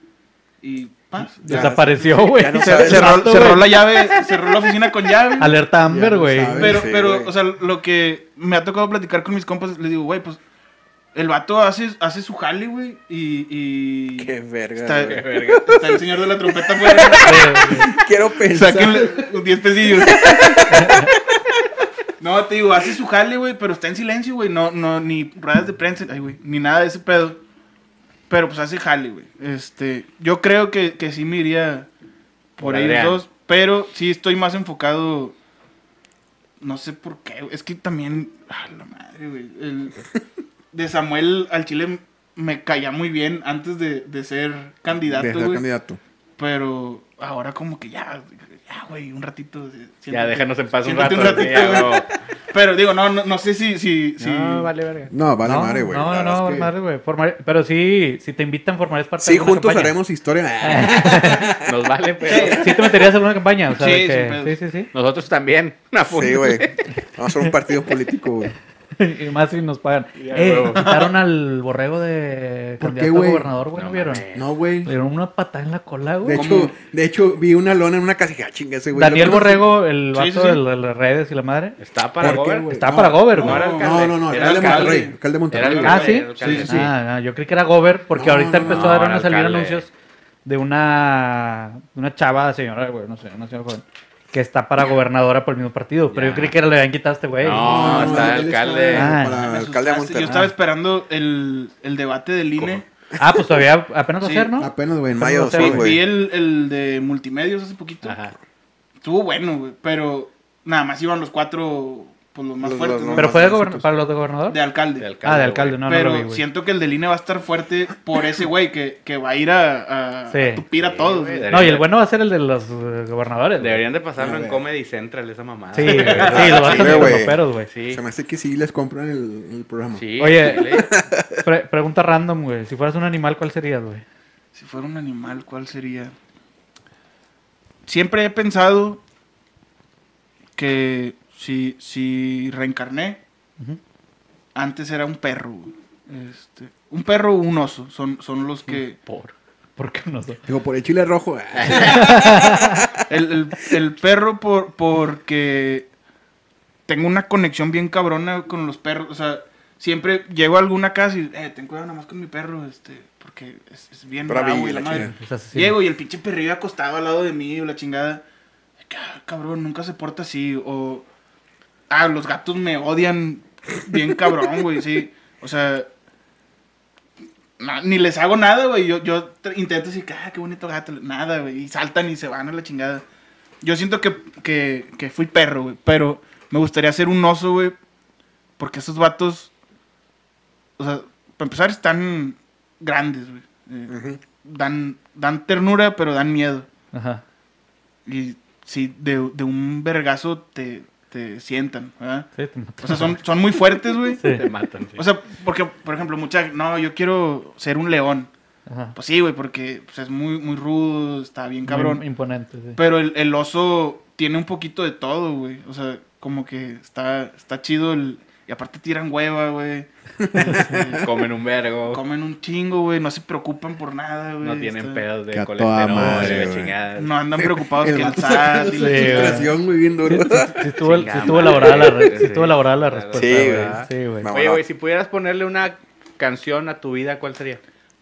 y paz. Desapareció, güey. no Se- cerró, la llave, cerró la oficina con llave. Alerta Amber, no güey. Pero, Sí, pero, o sea, lo que me ha tocado platicar con mis compas, les digo, güey, pues el vato hace, hace su jale, güey, y, y Qué verga. está, güey. está el señor de la trompeta afuera. [laughs] Quiero pensar. Sáquenle un 10 pesillos. No, te digo, hace su jale, güey, pero está en silencio, güey. No, no, ni ruedas de prensa, ay, güey, ni nada de ese pedo. Pero pues hace jale, güey. Este, yo creo que, que sí me iría por Por ahí Adrián. dos, pero sí estoy más enfocado. No sé por qué, güey, es que también, ah, la madre, güey. El, de Samuel al Chile me caía muy bien antes de, de ser candidato, De ser candidato. Pero ahora como que ya, ya, güey, un ratito. eh, Ya déjanos en paz un rato. sí, ya, no. Pero digo, no, no, no sé si... si, si... No, vale, verga. No, vale no, madre, güey. No, no, que- madre, güey. Formar- Pero sí, si te invitan, formarías parte Sí, de alguna juntos campaña. haremos historia. [laughs] [laughs] Nos vale, pero. Sí te meterías en alguna campaña, o sea, Sí, que- sí, sí, sí. Nosotros también. Una Sí, güey. [laughs] Vamos a hacer un partido político, güey. [laughs] y más si nos pagan. Ya, eh, huevo. [laughs] quitaron al borrego de ¿Por candidato qué, güey? a gobernador, güey, ¿no, No vieron? No, güey. Le dieron una patada en la cola, De güey. hecho, de hecho, vi una lona en una casa y ah, chinga ese güey. Daniel. Borrego, el Sí, vato sí, sí. de la- de las redes y la madre. Está para ¿Por qué, Gober. güey? Está No, para Gober, no, güey. no. No, no, no, Era alcalde de. Monterrey. Alcalde de Monterrey. Ah, sí. Sí, sí, sí. Ah, ah, yo creí que era Gober, porque No, ahorita no, no, empezaron no, a salir anuncios de una de una chava, señora, güey, no sé, una señora joven, que está para gobernadora por el mismo partido. Pero Ya. yo creí que era le habían quitado a este güey. No, No, está él alcalde. está Ah. para Me alcalde de. Monterrey. Yo estaba esperando el, el debate del INE. Ah, pues todavía apenas va a ser, ¿no? Apenas, güey, en mayo. sí, Vi, güey. vi güey. el, el de multimedios hace poquito. Ajá. Estuvo bueno, güey. Pero nada más iban los cuatro, pues los más Los- fuertes, los- ¿no? Pero más fue de gobernador, para los de gobernador. De alcalde. De alcalde, ah, de alcalde, no, no pero lo vi, siento que el del INE va a estar fuerte por ese güey que, que va a ir a, a, Sí. a tupir a Sí, todos. No, y el bueno va a ser el de los eh, gobernadores. Deberían de pasarlo en. Comedy Central, esa mamada. [laughs] Sí, güey, sí, lo va a los güey. Sí. Se me hace que sí les compran el, el programa. Sí, Oye. [laughs] Pre- pregunta random, güey. Si fueras un animal, ¿cuál serías, güey? Si fuera un animal, ¿cuál sería? Siempre he pensado que si, si reencarné, antes era un perro. Este, un perro o un oso son, son los que... [laughs] Por. ¿Por qué no sé? Digo, por el chile rojo. [laughs] El, el- el perro por, porque tengo una conexión bien cabrona con los perros. O sea, siempre llego a alguna casa y, eh, ten cuidado nada más con mi perro, este, porque es, es bien Bravi, bravo y la la madre. chingada. Asesino. Llego y el pinche perrillo acostado al lado de mí o la chingada. "Ah, Cabrón, nunca se porta así. O. Ah, los gatos me odian bien cabrón, güey, sí. O sea. ni les hago nada, güey. Yo, yo intento decir, ah, qué bonito gato. Nada, güey. Y saltan y se van a la chingada. Yo siento que, que, que fui perro, güey. Pero me gustaría ser un oso, güey. Porque esos vatos. O sea, para empezar, están grandes, güey. Eh, dan, dan ternura, pero dan miedo. Ajá. Y si de, de un vergazo te, te sientan, ¿verdad? Sí, te mato. O sea, son, son muy fuertes, güey. [laughs] Sí. Te matan. sí. O sea, porque, por ejemplo, mucha, no, yo quiero ser un león. Ajá. Pues sí, güey, porque pues, es muy, muy rudo, está bien cabrón. Muy imponente, sí. Pero el, el oso tiene un poquito de todo, güey. O sea, como que está, está chido el... Y aparte tiran hueva, güey. Este, [laughs] Comen un vergo. comen un chingo, güey. No se preocupan por nada, güey. No tienen está- pedos de colesterol madre, chingada. No andan preocupados El que el SAT... y saca la Sí, frustración muy bien duro. Sí, sí, sí estuvo, sí Chingada estuvo madre, elaborada la, sí. estuvo elaborada la respuesta. Sí, güey. Oye, güey, si pudieras ponerle una canción a tu vida, ¿cuál sería?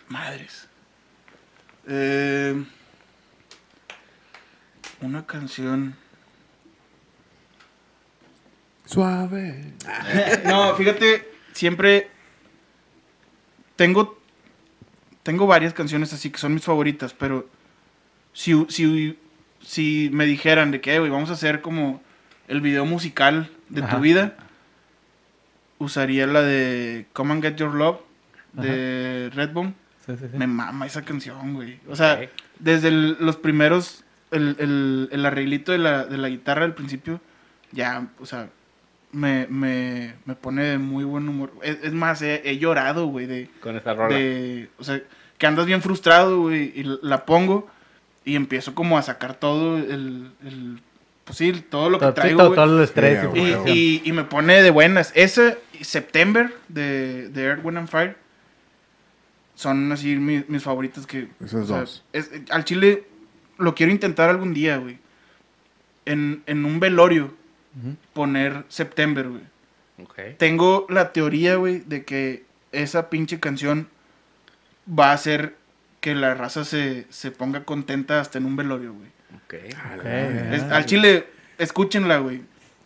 Madres. Eh, una canción. Suave. [laughs] No, fíjate, siempre tengo tengo varias canciones así que son mis favoritas, pero si, si, si me dijeran de que, "Eh, güey, vamos a hacer como el video musical de Ajá. tu vida, usaría la de Come and Get Your Love de Redbone. Sí. Sí, sí, sí. Me mama esa canción, güey. O sea, desde el- los primeros, el, el, el arreglito de la, de la guitarra al principio, ya, o sea, me, me, me pone de muy buen humor. Es, es más, he, he llorado, güey, de, Con esa rola. de, o sea, que andas bien frustrado, güey, y la pongo y empiezo como a sacar todo el, el pues sí, todo lo que Todo, sí, traigo, todo, el estrés. Sí, y Y, me pone de buenas. Ese y September de, de Earth, Wind and Fire son así mis, mis favoritos que... Esos o sea, dos. es- al chile lo quiero intentar algún día, güey. En, en un velorio Poner September, güey. Tengo la teoría, güey, de que esa pinche canción va a hacer que la raza se, se ponga contenta hasta en un velorio, güey. Ok. Ok, Es- ah. al chile, escúchenla, güey.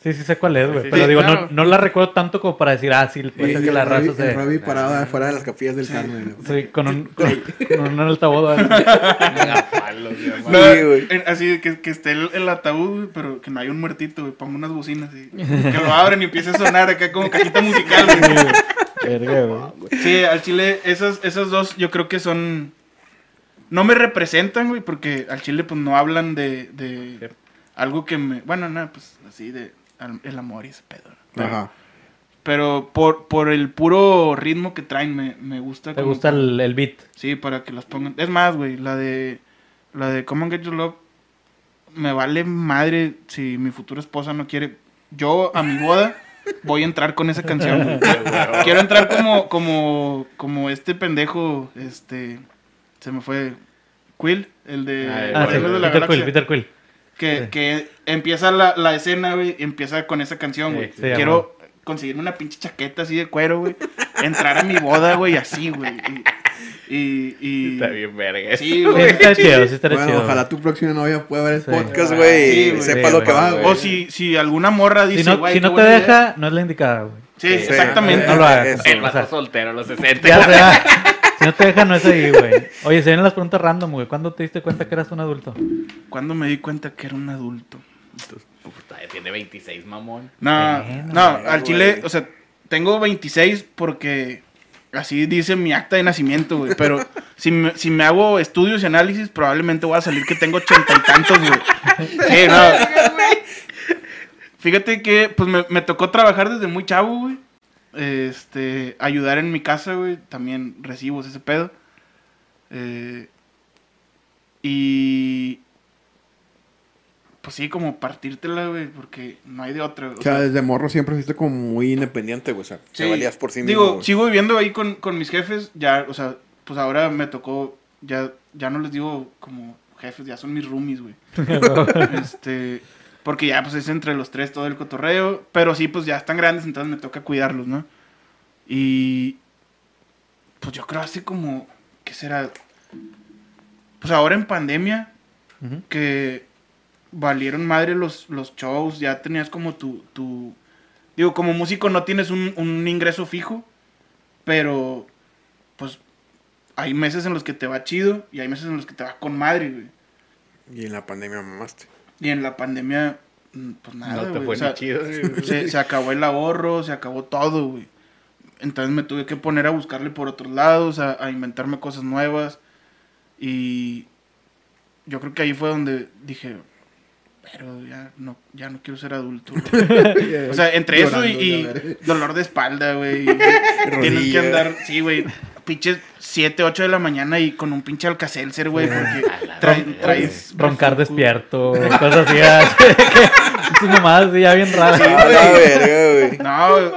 Sí, sí sé cuál es, güey. Sí, pero sí, digo, claro. no, no la recuerdo tanto como para decir, ah, sí, puede ser que la el raza se... El Robbie parado afuera de las capillas del Carmen. Sí, con un, con, con un altavoz. No, Sí, güey. en- así que, que esté el, el ataúd, güey, pero que no haya un muertito, güey. Pongo unas bocinas y que lo abren y empiece a sonar acá como cajita musical, güey. Sí, al chile, esas, esas dos yo creo que son. No me representan, güey, porque al chile, pues no hablan de, de algo que me. Bueno, nada, pues así de el amor y ese pedo. Pero, Ajá. pero por, por el puro ritmo que traen, me, me gusta. Te como gusta que- el, el beat. Sí, para que las pongan. Es más, güey, la de. La de Come and Get Your Love. Me vale madre si mi futura esposa no quiere. Yo a mi boda voy a entrar con esa canción. güey. [laughs] Quiero entrar como, como, como este pendejo, este. Se me fue. Quill, el de. Ah, Ah, sí, Guardianes de la Peter Quill, Galaxia, Peter Quill. Que, sí. que empieza la, la escena, güey, y empieza con esa canción, güey. Sí, sí, Quiero conseguirme una pinche chaqueta así de cuero, güey. Entrar a mi boda, güey, así, güey. Y, y, y- [laughs] Está bien verga. Sí, güey. estaría chido, sí estaría Bueno, chido. ojalá tu próxima novia pueda ver el Sí. podcast, güey. Sí, y sepa Sí, lo que va, güey. O si, si alguna morra dice, Si no, güey, si no te deja, idea. no es la indicada, güey. Sí, Sí, exactamente. No lo hagas. El O vato sea, soltero a los 60. Ya sea, [laughs] si no te deja, no es ahí, güey. Oye, se vienen las preguntas random, güey. ¿Cuándo te diste cuenta que eras un adulto? Cuando me di cuenta que era un adulto. Uf, todavía tiene 26, mamón. No, Bueno, no, güey, al chile, güey. o sea, tengo 26 porque así dice mi acta de nacimiento, güey. Pero [laughs] si me, si me hago estudios y análisis, probablemente voy a salir que tengo ochenta y tantos, güey. Sí, no. [laughs] Fíjate que, pues, me, me tocó trabajar desde muy chavo, güey. Este, ayudar en mi casa, güey. También recibos ese pedo. Eh, y... Pues sí, como partírtela, güey, porque no hay de otra. güey. O sea, desde morro siempre fuiste como muy independiente, güey. O sea, Sí. te valías por sí mismo. Digo, güey. sigo viviendo ahí con, con mis jefes, ya, o sea, pues ahora me tocó, ya, ya no les digo como jefes, ya son mis roomies, güey. [laughs] este, porque ya, pues es entre los tres todo el cotorreo, pero sí, pues ya están grandes, entonces me toca cuidarlos, ¿no? Y, pues yo creo hace como, ¿qué será? Pues ahora en pandemia, que valieron madre los, los shows, ya tenías como tu, tu... Digo, como músico no tienes un, un ingreso fijo, pero pues hay meses en los que te va chido y hay meses en los que te va con madre, güey. Y en la pandemia mamaste. Y en la pandemia, mm, pues nada, No te fue o sea, ni chido. [laughs] se, se acabó el ahorro, se acabó todo, güey. Entonces me tuve que poner a buscarle por otros lados, a, a inventarme cosas nuevas. Y yo creo que ahí fue donde dije, pero ya no, ya no quiero ser adulto. güey". [laughs] o sea, entre eso y, dolor de espalda, güey. [laughs] Tienes que andar, sí, güey, pinches 7, 8 de la mañana y con un pinche alcacelser, güey, porque Verga, traes... Roncar despierto, cosas así. [laughs] Sus mamadas así ya bien raras. Güey. No, güey,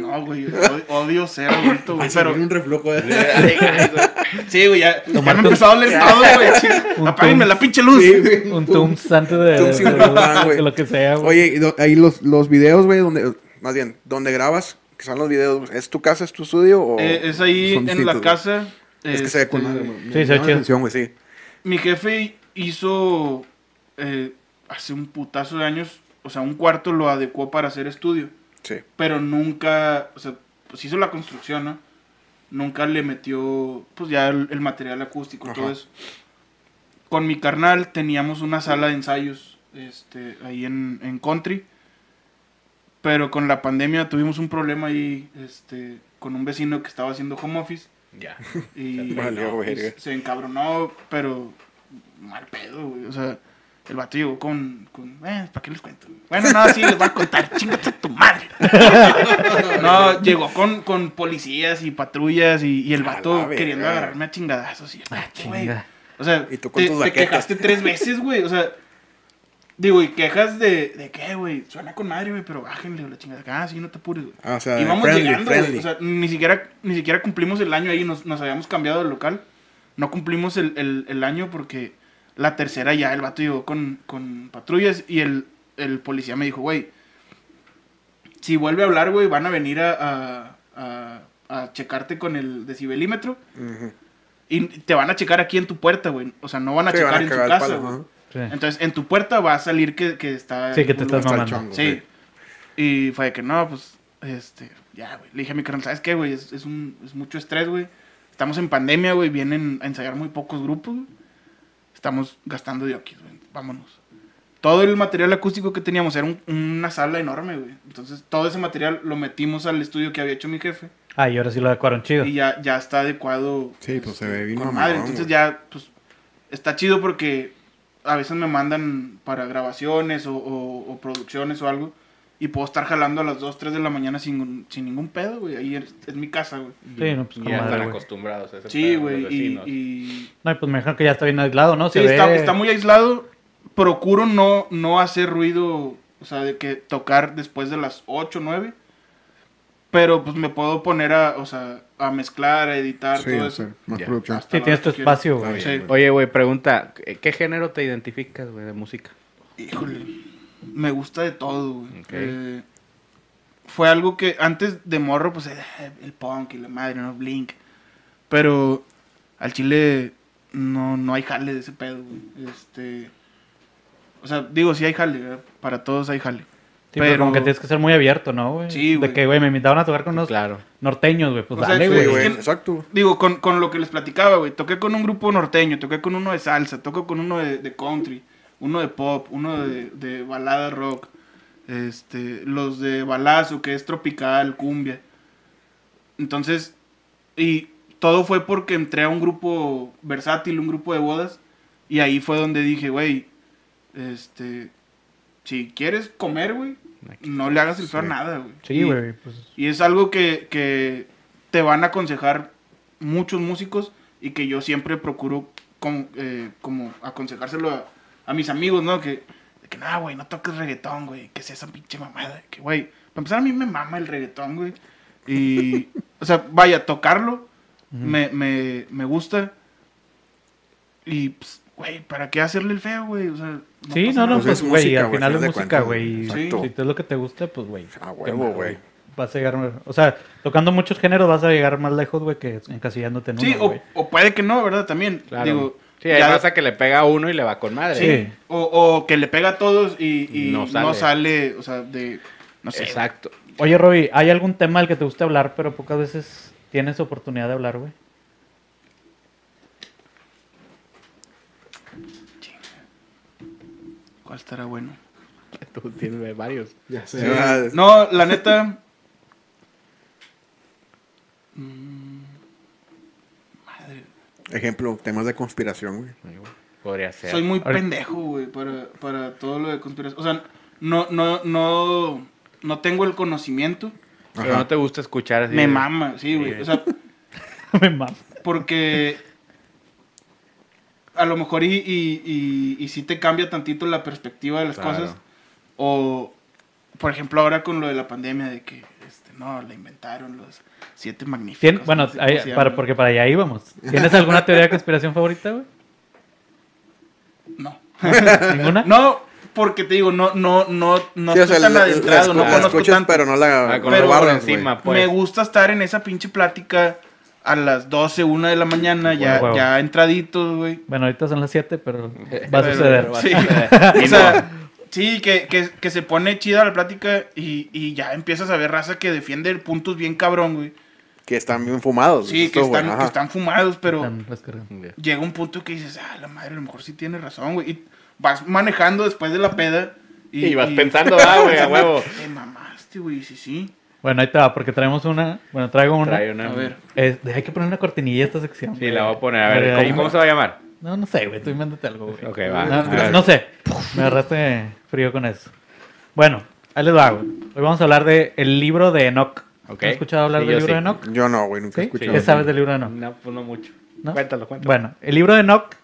no, güey, odio, ser adulto, güey, Pero pero... un reflujo de... [laughs] Sí, güey, ya, ya me empezó a doler todo, güey. [laughs] sí. Apáguenme la pinche luz. Sí, güey. Un Tums antes de, lo que sea, güey. Oye, ahí los, los videos, güey, donde... Más bien, donde grabas, que son los videos, ¿es tu casa, es tu estudio o...? Eh, es ahí en la casa. Es que se ve con este, madre, güey. Me Sí, se ve chido. atención, güey, sí. Mi jefe hizo eh, hace un putazo de años, o sea, un cuarto lo adecuó para hacer estudio, Sí. pero nunca, o sea, pues hizo la construcción, ¿no? Nunca le metió, pues ya el, el material acústico, todo Ajá. eso. Con mi carnal teníamos una sala de ensayos, este, ahí en, en Country, pero con la pandemia tuvimos un problema ahí, este, con un vecino que estaba haciendo home office Ya. Y [laughs] pues, verga. se encabronó, pero mal pedo, güey. O sea, el vato llegó con. con eh, ¿para qué les cuento? Bueno, no, sí, les voy a contar. [laughs] Chingate a tu madre. [laughs] no, llegó con, con policías y patrullas y, y el vato queriendo agarrarme a chingadazos. Y, Ah, güey, chinga. O sea, Y tú con te, tus te baquetas. quejaste tres veces, güey. O sea, digo, y quejas de, de qué, güey. Suena con madre, güey, pero bájenle la chingada. Ah, sí, no te apures, güey. Ah, o sea, Y vamos friendly, llegando. O sea, ni siquiera, ni siquiera cumplimos el año ahí, nos, nos habíamos cambiado de local. No cumplimos el, el- el año porque la tercera ya el vato llegó con, con patrullas y el, el policía me dijo, güey, si vuelve a hablar, güey, van a venir a, a, a- a checarte con el decibelímetro y te van a checar aquí en tu puerta, güey. O sea, no van a Sí, checar van a en tu casa, güey. Sí. Entonces, en tu puerta va a salir que, que está... Sí, que te estás mamando. chongo, Sí. Y fue de que no, pues, este, ya, güey. Le dije a mi carnal, ¿sabes qué, güey? Es, es, un, es mucho estrés, güey. Estamos en pandemia, güey. Vienen a ensayar muy pocos grupos, güey. Estamos gastando diokis, güey. Vámonos. Todo el material acústico que teníamos era un- una sala enorme, güey. Entonces, todo ese material lo metimos al estudio que había hecho mi jefe. Ah, y ahora sí lo adecuaron chido. Y ya, ya está adecuado. Sí, pues se ve bien con madre. Entonces güey. ya, pues, está chido porque a veces me mandan para grabaciones o, o- o producciones o algo. Y puedo estar jalando a las 2, 3 de la mañana sin, sin ningún pedo, güey. Ahí es, es mi casa, güey. Sí, no, pues con ya madre, están güey. acostumbrados a ese Sí, güey. Y, y- No, y pues me dijeron que ya está bien aislado, ¿no? Sí, está, está muy aislado. Procuro no, no hacer ruido, o sea, de que tocar después de las 8, 9. Pero pues me puedo poner a, o sea, a mezclar, a editar, Sí, todo eso. sea, más producción. Hasta Sí, tienes tu espacio, güey. Sí. Oye, güey, pregunta, ¿qué género te identificas, güey, de música? Híjole, me gusta de todo, güey. Eh, fue algo que antes de morro, pues el punk y la madre, ¿no? Blink. Pero al chile no, no hay jale de ese pedo, güey. Este. O sea, digo, sí hay jale, ¿verdad? para todos hay jale. Sí, pero pero- como que tienes que ser muy abierto, ¿no, güey? Sí, güey. De que, güey, me invitaban a tocar con unos Claro. norteños, güey. Pues O sea, dale, sí, güey. Es que- exacto. Digo, con, con lo que les platicaba, güey. Toqué con un grupo norteño, toqué con uno de salsa, toco con uno de, de country, uno de pop, uno de, de balada rock, este, los de balazo, que es tropical, cumbia. Entonces, y todo fue porque entré a un grupo versátil, un grupo de bodas, y ahí fue donde dije, güey, este, si quieres comer, güey, no le hagas el feo Sí. nada, güey. Sí, Y- güey. Pues, y es algo que, que te van a aconsejar muchos músicos y que yo siempre procuro como, eh, como aconsejárselo a, a mis amigos, ¿no? Que, de que no, güey, no toques reggaetón, güey, que sea esa pinche mamada. Que, güey, para empezar a mí me mama el reggaetón, güey. Y, o sea, vaya, tocarlo me, me, me gusta. Y, pues, güey, ¿para qué hacerle el feo, güey? O sea, sí, no, no, nada. Pues pues, es güey, música, al final al es música, güey. exacto. Si te es lo que te gusta, pues, güey. A qué huevo, güey. Vas a llegar, o sea, tocando muchos géneros vas a llegar más lejos, güey, que encasillándote en Sí, uno, o, o puede que no, ¿verdad? También. Claro. Digo, sí, hay ya- raza que le pega a uno y le va con madre. Sí. Sí. O, o que le pega a todos y, y No no, sale. sale. o sea, de. No sé. Exacto. Oye, Roby, ¿hay algún tema del que te guste hablar, pero pocas veces tienes oportunidad de hablar, güey? ¿Cuál estará bueno? [laughs] Tú tienes varios. Ya sé. Sí. Ah, No, la neta. mm, Madre. Ejemplo, temas de conspiración, güey. Podría ser. Soy muy pendejo, güey, para, para todo lo de conspiración. O sea, no, no, no, no tengo el conocimiento. Pero Ajá. no te gusta escuchar así. Me de- mama, sí, güey. Sí. O sea, [laughs] Me mama. porque a lo mejor y, y, y, y sí te cambia tantito la perspectiva de las Claro. cosas. O, por ejemplo, ahora con lo de la pandemia, de que este, no, la inventaron los siete magníficos. Bueno, no sé para, porque para allá íbamos. ¿Tienes alguna teoría de conspiración favorita, güey? No. [laughs] ¿Ninguna? No, porque te digo, no, no, no, no Sí, o estoy sea, tan la, la adentrado, no la conozco escuchas, tanto. pero no la, Ah, pero guardas, encima, pues. Me gusta estar en esa pinche plática a las 12, 1 de la mañana, ya, Huevo. ya entraditos, güey. Bueno, ahorita son las 7, pero [laughs] va a Pero- suceder. Sí. [laughs] Y o sea, sí, que, que, que se pone chida la plática y, y ya empiezas a ver raza que defiende puntos bien cabrón, güey. Que están bien fumados. Sí, que están, que están fumados, pero Están llega un punto que dices, ah, la madre, a lo mejor sí tiene razón, güey. Y vas manejando después de la peda. Y vas pensando, [laughs] ah, güey, a huevo. Te mamaste, güey, sí, sí. Bueno, ahí te va, porque traemos una. Bueno, traigo una. Trae una. A ver. Es- hay que poner una cortinilla a esta sección. Sí, la voy a poner. A ver, ¿cómo, ahí cómo me- se va a llamar? No, no sé, güey. Tú invéntate algo, güey. Ok, va. No, sé. Me agarraste frío con eso. Bueno, ahí les va, güey. Hoy vamos a hablar del libro de Enoch. ¿Has escuchado hablar Sí, del libro sí. de Enoch? Yo no, güey, nunca ¿Sí? he escuchado. ¿Qué sabes del libro de Enoch? No, pues no mucho. ¿No? Cuéntalo, cuéntalo. Bueno, el libro de Enoch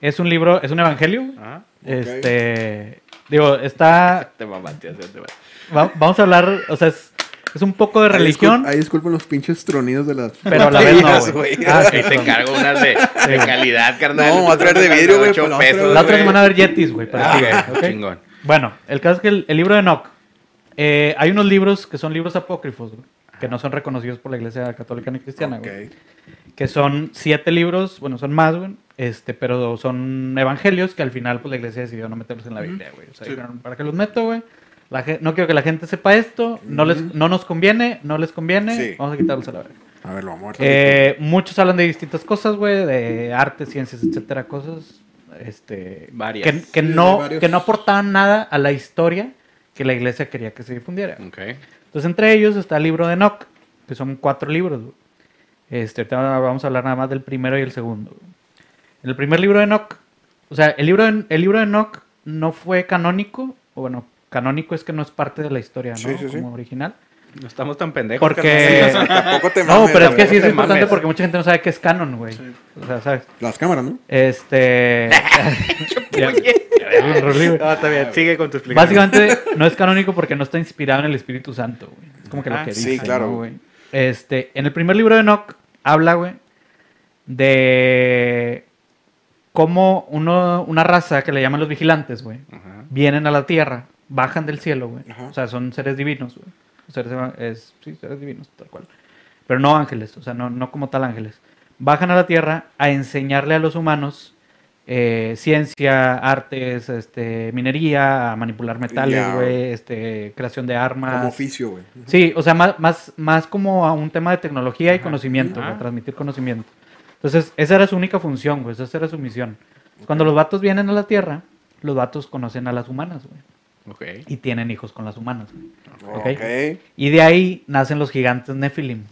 es un libro, es un evangelio. Este. Digo, está. Te mamaste, te mamaste. va- vamos a hablar, o sea, es, es un poco de religión. Ahí disculpen los pinches tronidos de las. Pero a la vez no, güey. Ah, Ahí te encargo unas de, de calidad, carnal. No, voy a traer de vidrio, güey, la otra semana va a haber Yetis, güey. para Ah, ti, ok, ¿ok? chingón. Bueno, el caso es que el, el libro de Enoch, eh, hay unos libros que son libros apócrifos, güey, que no son reconocidos por la iglesia católica ni cristiana, güey. Ok. Que son siete libros, bueno, son más, güey, este, pero son evangelios que al final, pues la iglesia decidió no meterlos en la Biblia, güey. O sea, Sí. dijeron, ¿para qué los meto, güey? La no quiero que la gente sepa esto, no, les, no nos conviene, no les conviene, Sí. vamos a quitarlos a la verga. A ver, lo vamos a Eh, muchos hablan de distintas cosas, güey, de arte, ciencias, etcétera, cosas este, Varias. que, que Sí, de no, varios. que no aportaban nada a la historia que la iglesia quería que se difundiera. Ok. Entonces, entre ellos está el libro de Enoch, que son cuatro libros. güey. Este, vamos a hablar nada más del primero y el segundo. En el primer libro de Enoch, o sea, el libro de, el libro de Enoch no fue canónico, o bueno, canónico es que no es parte de la historia, ¿no? Sí, sí, sí. Como original. No estamos tan pendejos. Porque... carnal. Tampoco te [laughs] No, mames, pero es que sí es te importante mames. porque mucha gente no sabe qué es canon, güey. Sí. O sea, ¿sabes? Las cámaras, ¿no? Este... [laughs] Ya-. No, está bien. Sigue con tu explicación. Básicamente no es canónico porque no está inspirado en el Espíritu Santo, güey. Es como que lo Ah, que sí, claro. ¿no, güey? Este, en el primer libro de Enoch habla, güey, de cómo uno, una raza que le llaman los vigilantes, güey, Ajá. vienen a la tierra, bajan del cielo, güey. O sea, son seres divinos, güey. Seres, es, sí, seres divinos, tal cual. Pero no ángeles, o sea, no, no como tal ángeles. Bajan a la tierra a enseñarle a los humanos eh, ciencia, artes, este, minería, a manipular metales, güey, este, creación de armas. Como oficio, güey. Sí, o sea, más, más, más como a un tema de tecnología y conocimiento, Ajá. güey, transmitir conocimiento. Entonces, esa era su única función, güey, esa era su misión. Cuando los vatos vienen a la Tierra, los vatos conocen a las humanas, güey, Y tienen hijos con las humanas, güey. Ok. Ok. Y de ahí nacen los gigantes Nephilim.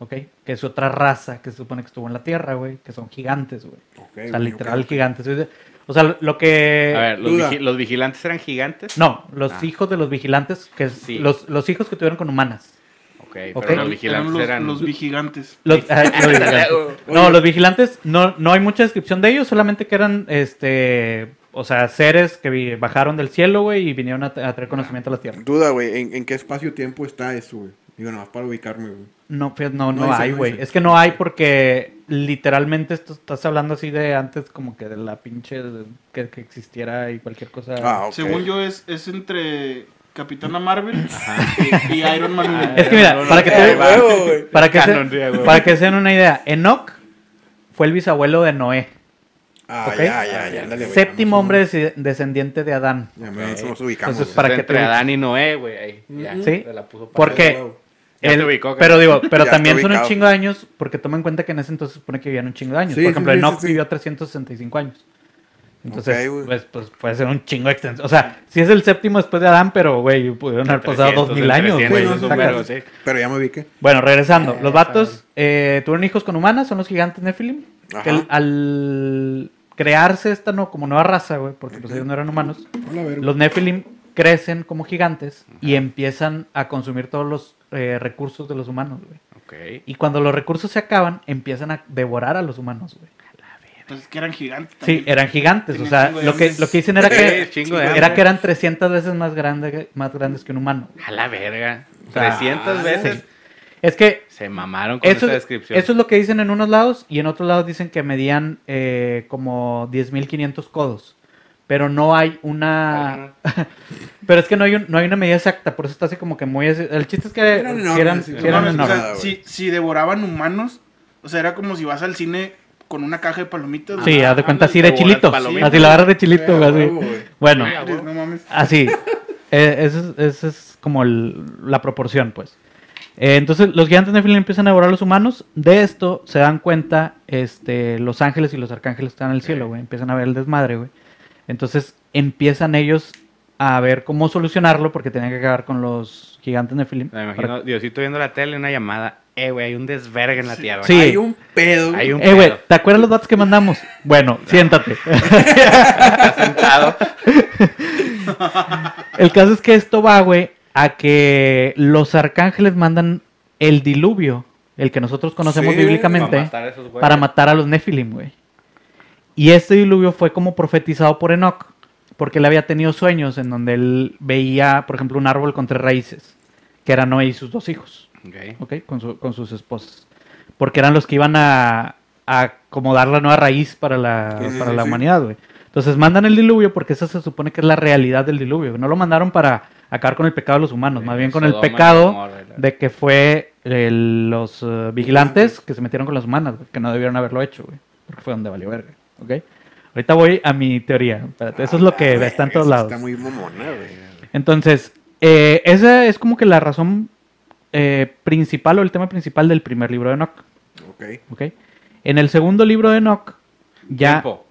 ¿ok? Que es otra raza que se supone que estuvo en la Tierra, güey, que son gigantes, güey. O sea, literal gigantes. O sea, lo que... A ver, ¿los, duda. vigi- los vigilantes eran gigantes? No, los Ah. hijos de los vigilantes, que es Sí. los, los hijos que tuvieron con humanas. Ok, Ok. pero los Eran vigilantes los, eran... los vigilantes. Los, [laughs] los vigilantes. [laughs] No, los vigilantes, no, no hay mucha descripción de ellos, solamente que eran, este, o sea, seres que bajaron del cielo, güey, y vinieron a, a traer conocimiento a la tierra. Duda, güey, ¿en, en qué espacio-tiempo está eso, güey? Digo, nada más para ubicarme, güey. No, fíjate, no, No no, hay, güey. Es que no hay porque literalmente esto estás hablando así de antes como que de la pinche de- que, que existiera y cualquier cosa. Ah. Según yo, es, es entre Capitana Marvel [laughs] y, y Iron Man. uno. Es que mira, para que te, para que se, para que se den una idea, Enoch fue el bisabuelo de Noé, Ah, Ok. ya, ya, ya. ándale, güey, séptimo hombre descendiente de Adán. Ya me nos ubicamos. Entonces, para que entre te- Adán y Noé, güey. Ahí. Ya, Sí. se la puso para- Porque ubicó, pero digo, [laughs] pero también son un chingo de años, porque toma en cuenta que en ese entonces se supone que vivían un chingo de años. Sí, Por ejemplo, sí, Enoch sí, sí. vivió 365 años. Entonces, pues, pues puede ser un chingo extenso. O sea, si es el séptimo después de Adán, pero, güey, pudieron haber pasado 300, 2000 años. 300, güey, no, es un sacas. vergo, sí. Pero ya me ubiqué. Bueno, regresando. Los Eh, vatos eh, tuvieron hijos con humanas, son los gigantes Nephilim. Ajá. Que al crearse esta no, como nueva raza, güey, porque pues Ok. ellos no eran humanos, Hola, los Nephilim crecen como gigantes y empiezan a consumir todos los eh, recursos de los humanos, güey. Ok. Y cuando los recursos se acaban, empiezan a devorar a los humanos, güey. Pues es que eran gigantes. Sí, eran gigantes. O sea, lo que, lo que dicen era que, [laughs] era que eran 300 veces más, grande, más grandes que un humano. A la verga. O sea, 300 veces. Es que Se mamaron con eso, esa es- descripción. eso es lo que dicen en unos lados y en otros lados dicen que medían eh, como 10.500 codos. Pero no hay una... [laughs] pero es que no hay, un- no hay una medida exacta, por eso está así como que muy... así- El chiste es que Eran enormes, eran, sí, o sea, si, si devoraban humanos, o sea, era como si vas al cine con una caja de palomitas. Sí, haz de cuenta así de chilito. Así la agarras de chilito, güey, así. Bueno, No mames. Así. Eh, esa es, esa es como el- la proporción, pues. Eh, entonces, los gigantes Nephilim empiezan a devorar a los humanos. De esto se dan cuenta este, los ángeles y los arcángeles que están en el cielo, güey. Empiezan a ver el desmadre, güey. Entonces, empiezan ellos a ver cómo solucionarlo porque tenían que acabar con los gigantes Nephilim. Me imagino Diosito viendo la tele, una llamada. Eh, güey, hay un desvergue en la tierra. Sí. Hay un pedo. Hay un Eh, güey. ¿te acuerdas los datos que mandamos? [laughs] Bueno, siéntate. [laughs] Está sentado. El caso es que esto va, güey, a que los arcángeles mandan el diluvio, el que nosotros conocemos Sí, bíblicamente, para matar a esos güeyes. para matar a los Nephilim, güey. Y este diluvio fue como profetizado por Enoch, porque él había tenido sueños en donde él veía, por ejemplo, un árbol con tres raíces, que eran Noé y sus dos hijos, Ok. ¿ok? Con, su- con sus esposas. Porque eran los que iban a, a acomodar la nueva raíz para la, Sí, para sí, la humanidad, güey. Entonces mandan el diluvio porque esa se supone que es la realidad del diluvio. No lo mandaron para acabar con el pecado de los humanos, más bien con el Sodoma pecado Gomorra, de que fue el- los eh, vigilantes que se metieron con las humanas, que no debieron haberlo hecho, güey. Porque fue donde valió verga, ¿ok? Ahorita voy a mi teoría. espérate, eso es lo que Ah, está en todos lados. Está muy mamona, güey. Entonces, eh, esa es como que la razón eh, principal o el tema principal del primer libro de Enoch, Ok. ¿ok? En el segundo libro de Enoch, ya... Tiempo.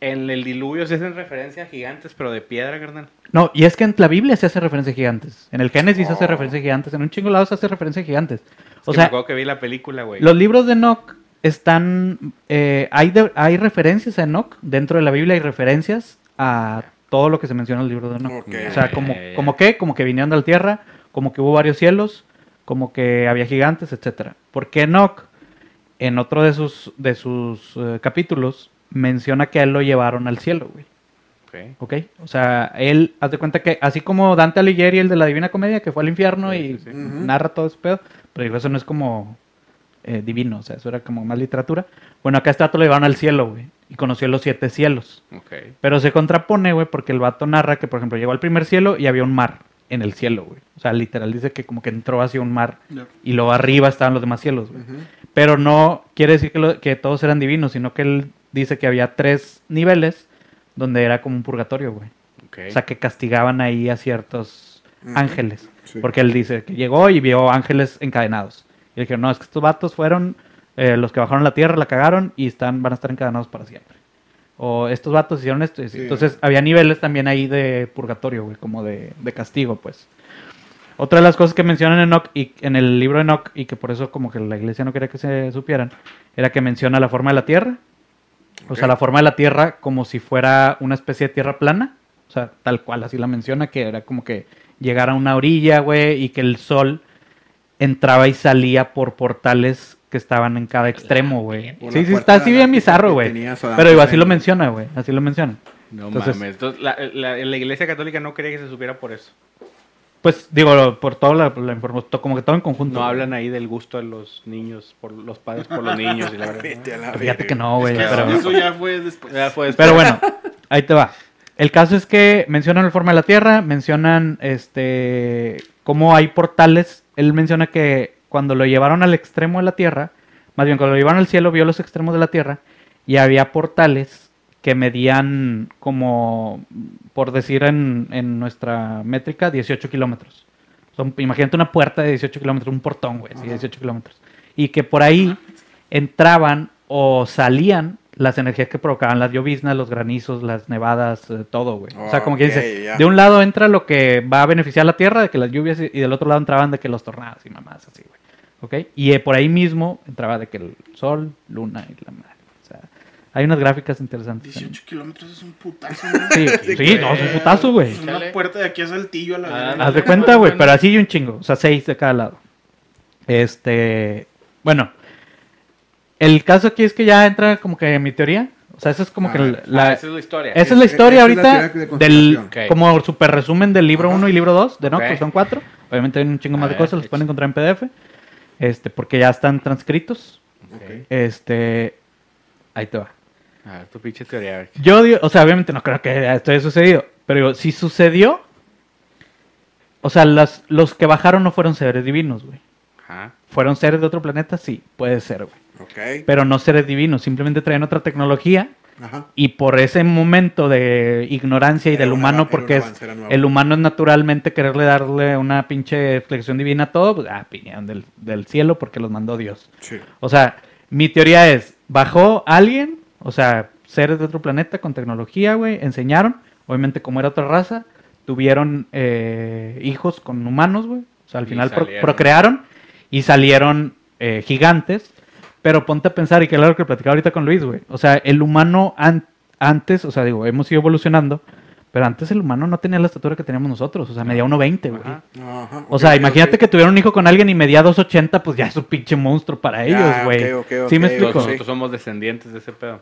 En el diluvio se hacen referencia a gigantes, pero de piedra, carnal. No, y es que en la Biblia se hace referencia a gigantes. En el Génesis se hace Oh. referencia a gigantes. En un chingo de lados se hace referencia a gigantes. O sea, me acuerdo que vi la película, güey. los libros de Enoch están... eh, hay, de- hay referencias a Enoch. Dentro de la Biblia hay referencias a todo lo que se menciona en el libro de Enoch. Ok. O sea, como que, como que vinieron de la tierra, como que hubo varios cielos, como que había gigantes, etcétera. Porque Enoch, en otro de sus, de sus eh, capítulos, menciona que a él lo llevaron al cielo, güey. Ok. ¿Ok? O sea, él, haz de cuenta que, así como Dante Alighieri, el de la Divina Comedia, que fue al infierno Sí, y sí, narra todo ese pedo, pero digo, eso no es como eh, divino, o sea, eso era como más literatura. Bueno, acá este vato lo llevaron al cielo, güey, y conoció los siete cielos. Ok. Pero se contrapone, güey, porque el vato narra que, por ejemplo, llegó al primer cielo y había un mar en el cielo, güey. O sea, literal dice que como que entró hacia un mar y luego arriba estaban los demás cielos, güey. Pero no quiere decir que, lo- que todos eran divinos, sino que él dice que había tres niveles donde era como un purgatorio, güey. O sea, que castigaban ahí a ciertos ángeles. Sí. Porque él dice que llegó y vio ángeles encadenados. Y le dijeron, no, es que estos vatos fueron eh, los que bajaron la tierra, la cagaron y están, van a estar encadenados para siempre. O estos vatos hicieron esto. Sí. Entonces había niveles también ahí de purgatorio, güey, como de, de castigo, pues. Otra de las cosas que mencionan en Enoch y en el libro de Enoch, y que por eso como que la iglesia no quería que se supieran, era que menciona la forma de la tierra. O sea, la forma de la tierra como si fuera una especie de tierra plana. O sea, tal cual, así la menciona, que era como que llegar a una orilla, güey, y que el sol entraba y salía por portales que estaban en cada extremo, güey. Sí, sí, está así bien bizarro, güey. Pero digo, así lo menciona, güey. Así lo menciona. No Entonces- mames. Entonces, la, la- la iglesia católica no quería que se supiera por eso. Pues digo, por toda la, la información, como que todo en conjunto. No hablan ahí del gusto de los niños, por los padres por los niños y la verdad. [laughs] La Fíjate que no, güey. Que pero- Eso ya fue después. Ya fue Pero bueno, ahí te va. El caso es que mencionan la forma de la Tierra, mencionan este cómo hay portales. Él menciona que cuando lo llevaron al extremo de la Tierra, más bien cuando lo llevaron al cielo, vio los extremos de la Tierra y había portales que medían como, por decir en, en nuestra métrica, 18 kilómetros. Son- imagínate una puerta de 18 kilómetros, un portón, güey, sí, 18 kilómetros. Y que por ahí entraban o salían las energías que provocaban las lloviznas, los granizos, las nevadas, eh, todo, güey. o sea, como que Ok, dice, de un lado entra lo que va a beneficiar a la tierra, de que las lluvias, y y del otro lado entraban de que los tornados y mamás así, güey. ¿Ok? Y eh, por ahí mismo entraba de que el sol, luna y la madre. Hay unas gráficas interesantes. 18 kilómetros es un putazo, ¿no? Sí, sí, no, es un putazo, güey. Es una puerta de aquí a Saltillo a la Ah. Haz de cuenta, güey, pero así y un chingo. O sea, seis de cada lado. Este. Bueno. El caso aquí es que ya entra como que mi teoría. O sea, esa es como Ah, que la. La, esa es la historia. esa es la Es- historia esa es la ahorita de del. Como super resumen del libro Ajá. 1 y libro 2, de no, Ok. que son cuatro. Obviamente hay un chingo A más de ver, cosas, los pueden encontrar en PDF. Este, porque ya están transcritos. Ok. Este. Ahí te va. A ver, tu pinche teoría. Yo, digo, o sea, obviamente no creo que esto haya sucedido, pero digo, si sucedió, o sea, las, los que bajaron no fueron seres divinos, güey. Ajá. ¿Fueron seres de otro planeta? Sí, puede ser, güey. Pero no seres divinos, simplemente traían otra tecnología Ajá. y por ese momento de ignorancia y Era del humano, porque es, el humano es naturalmente quererle darle una pinche flexión divina a todo, pues, ah, del, del cielo porque los mandó Dios. Sí. O sea, mi teoría es, bajó alguien, o sea, seres de otro planeta con tecnología, güey, enseñaron, obviamente como era otra raza, tuvieron eh, hijos con humanos, güey. O sea, al Y final pro- procrearon y salieron eh, gigantes. Pero ponte a pensar, y que es lo que platicaba ahorita con Luis, güey. O sea, el humano an- antes, o sea, digo, hemos ido evolucionando, pero antes el humano no tenía la estatura que teníamos nosotros. O sea, medía 1.20, güey. Ajá. Ajá, O sea, imagínate que tuviera un hijo con alguien y medía 2.80, pues ya es un pinche monstruo para ellos, Ah, güey. ok, ok, ¿Sí me explico? Nosotros somos descendientes de ese pedo.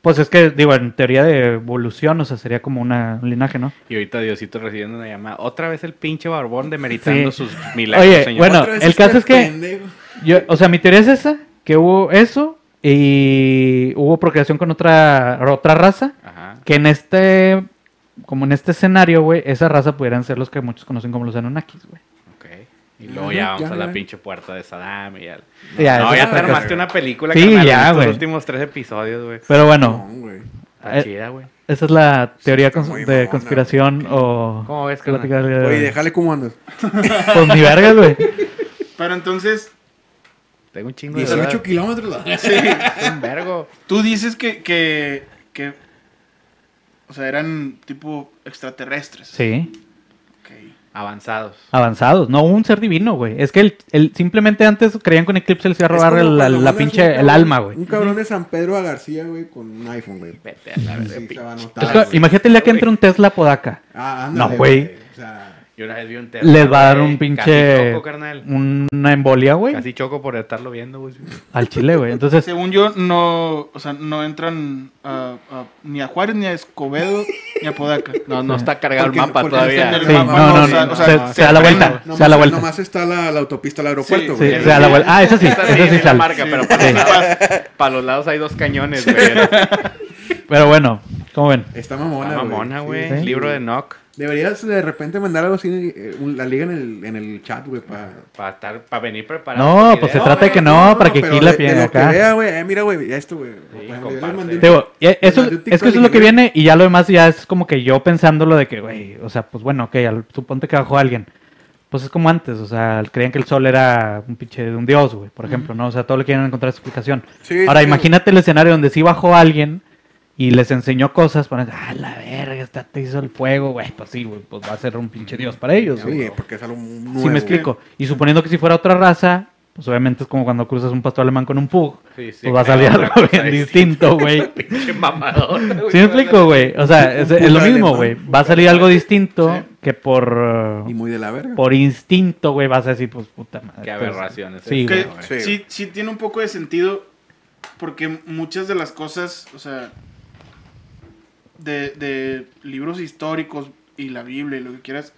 Pues es que, digo, en teoría de evolución, o sea, sería como una, un linaje, ¿no? Y ahorita Diosito recibiendo una llamada. Otra vez el pinche barbón demeritando Sí. sus milagros, Oye, señor. bueno, el este caso es que- pendejo. Yo, o sea, mi teoría es esa, que hubo eso y hubo procreación con otra, otra raza, Ajá. que en este, como en este escenario, güey, esa raza pudieran ser los que muchos conocen como los Anunnakis, güey. Ok. Y luego ya vamos ya, a la ya. pinche puerta de Saddam y ya. Ya, no, ya es te armaste una película, Sí, carnal, ya, en estos güey. últimos tres episodios, güey. Pero bueno, No, Eh, chida, güey. esa es la teoría cons- de mamona, conspiración o... ¿Cómo ves, carnal? plática de- Oye, déjale cómo andas. [laughs] Pues ni vergas, güey. Pero entonces, Tengo un chingo de 18 dudas. kilómetros. sí, Es [laughs] un vergo. tú dices que, que, que, o sea, eran tipo extraterrestres. Sí. Ok. Avanzados. Avanzados, no un ser divino, güey. Es que el, el- simplemente antes creían que un eclipse les iba a robar el- la, pinche, el alma, güey. Un cabrón de San Pedro a García, güey, con un iPhone, güey. Vete a la verga, Sí, pinche. se va a Es notar, que güey. imagínate el día que entre un Tesla Podaca. Ah, No, ándale, güey. O sea, Yo una vez vi un Les va a dar güey, un pinche. Casi choco, carnal. Una embolia, güey. Casi choco por estarlo viendo, güey. Al chile, güey. Entonces, Según yo, no, o sea, no entran a- a- ni a Juárez, ni a Escobedo, ni a Podaca. No, no está cargado Porque- el mapa todavía. el sí, no, mapa, no, no, no, o sea, no, o sea, se, se da la vuelta. nomás, Se da la vuelta. nomás está la, la autopista al aeropuerto, Sí, Sí, güey. Eso se da la vuelta. Ah, esa sí, Esa esa sí es la sale. marca, pero para, Sí. los lados, para los lados hay dos cañones, güey. [laughs] Pero bueno, ¿cómo ven? Está mamona, güey. mamona, Sí, güey. Sí. Libro de Nock. Deberías de repente mandar algo así, eh, la liga en el, en el chat, güey, para... Para estar, para venir preparado. No, pues se trata de que no, para que aquí la pierda acá. acá. vea, güey, eh, mira, güey, esto, güey. Comparte. Digo, y eso, es que eso es lo que viene y ya lo demás ya es como que yo pensándolo de que, güey, o sea, pues bueno, ok, al- suponte que bajó alguien. Pues es como antes, o sea, creían que el sol era un pinche de un dios, güey, por ejemplo, ¿no? O sea, todo le quieren encontrar explicación. Sí, Ahora, sí, imagínate el escenario donde sí bajó alguien y les enseñó cosas para, ah, la verga, esta te hizo el fuego, güey, pues sí, güey, pues va a ser un pinche dios para ellos, güey. Sí, porque es algo nuevo. Sí me explico. Y suponiendo que si fuera otra raza, pues obviamente es como cuando cruzas un pastor alemán con un pug, Sí, sí, pues va a salir algo bien distinto, güey. [laughs] Pinche mamador. güey. ¿Sí me explico, güey? O sea, es, es lo mismo, güey. Va a salir algo distinto que por, Y muy de la verga. por instinto, güey, vas a decir, pues puta madre. Qué aberraciones. Sí, este, güey. Sí, sí tiene un poco de sentido porque muchas de las cosas, o sea, de, de libros históricos y la Biblia y lo que quieras,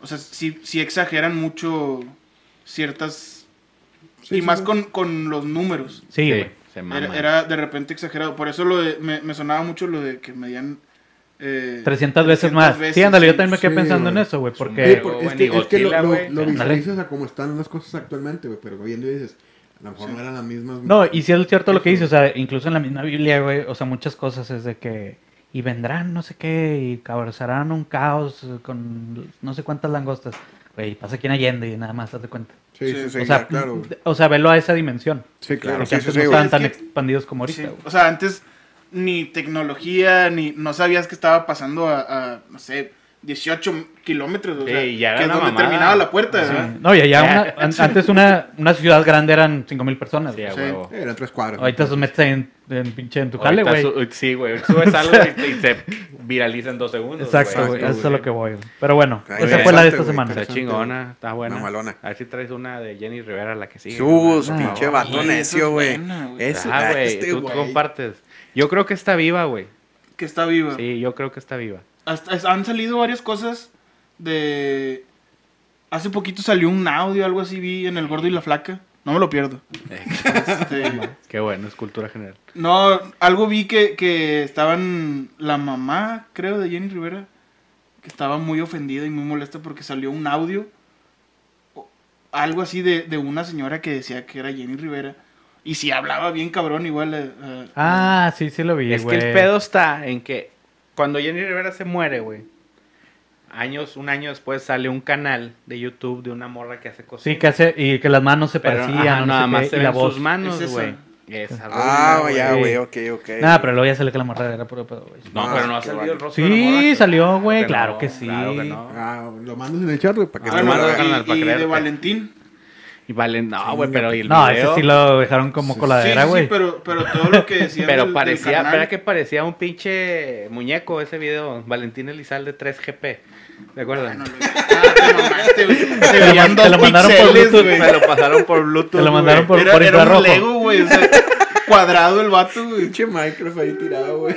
o sea, sí, sí exageran mucho ciertas... Sí, y sí, más sí. Con, con los números. Sí, Sí, güey. se. Era, era de repente exagerado. Por eso lo de- me, me sonaba mucho lo de que medían... Eh, 300 veces 300 más. veces, sí, ándale, yo sí. también me quedé sí, pensando en eso, güey, Sí, porque... es, que, es que lo, lo, lo visualizas a cómo están las cosas actualmente, güey, pero viendo y dices, a lo mejor no eran las mismas. No, y si es cierto lo que dice, o sea, incluso en la misma Biblia, güey, o sea, muchas cosas es de que... Y vendrán no sé qué, y causarán un caos con no sé cuántas langostas. Güey, pasa aquí en Allende y nada más, haz de cuenta. Sí, sí, sí, o sea, ya, claro. o sea, velo a esa dimensión. Sí, claro, Porque sí, antes sí, no güey. estaban tan que- expandidos como ahorita. O sea, antes ni tecnología, ni no sabías que estaba pasando a, a, no sé, 18 kilómetros. O Sí, sea, ya era que es donde mamada. terminaba la puerta, Sí. ¿verdad? No, y allá Ya. [laughs] una- an- antes una, una ciudad grande eran 5000 personas. Sí, güey. Eran tres cuadros. Ahorita se metes en, en pinche en tu jale, güey. Sí, güey. [laughs] Subes algo y, y se viraliza en dos segundos. Exacto, güey. Eso es lo que voy. güey. Pero bueno, Ay, esa güey, fue la de esta güey, semana. Está chingona, está buena. Mamalona. A ver si traes una de Jenny Rivera, la que sigue. Sus, pinche vato güey, necio, güey. güey. Eso, Ah, güey, este tú, tú güey. compartes. Yo creo que está viva, güey. Que está viva. Sí, yo creo que está viva. Hasta, han salido varias cosas de... Hace poquito salió un audio, algo así vi en El Gordo y la Flaca. No me lo pierdo. Eh, Este, [laughs] qué bueno, es cultura general. no, algo vi que, que estaban... La mamá, creo, de Jenny Rivera, que estaba muy ofendida y muy molesta porque salió un audio. o- Algo así de, de una señora que decía que era Jenny Rivera. Y si hablaba bien cabrón, igual... eh, eh, Ah, sí, sí lo vi, es güey. que el pedo está en que cuando Jenny Rivera se muere, güey, años, un año después sale un canal de YouTube de una morra que hace cosas. Sí, que hace, y que las manos se Pero parecían, ajá, no nada sé más qué, se y la ven voz. sus manos, Es esa. güey. Esa Ah, ya, güey. ok, ok. Nada, pero luego ya salió que la morra era puro pedo, güey. No, pero no ha salido el rostro de la morra, Sí, salió, güey, claro no, que sí. Claro que no. Ah, lo mandas en el chat, güey, para que Ah, se no, lo no, haga. carnal, y, para y de. Valentín. Y valen, no, güey, pero y el No, video? ese sí lo dejaron como Sí, coladera, sí, güey. sí, pero, pero todo lo que decían [laughs] Pero del- del parecía, carnal- espera que parecía un pinche muñeco ese video, Valentín Elizalde 3GP. ¿De acuerdo? Ah, no. Ah, te güey. Te lo veían man- te dos lo mandaron por Bluetooth, güey. Me lo pasaron por Bluetooth. Te lo mandaron por- Era, era un. Lego, güey. O sea, cuadrado el vato, güey. Pinche Minecraft ahí tirado, güey.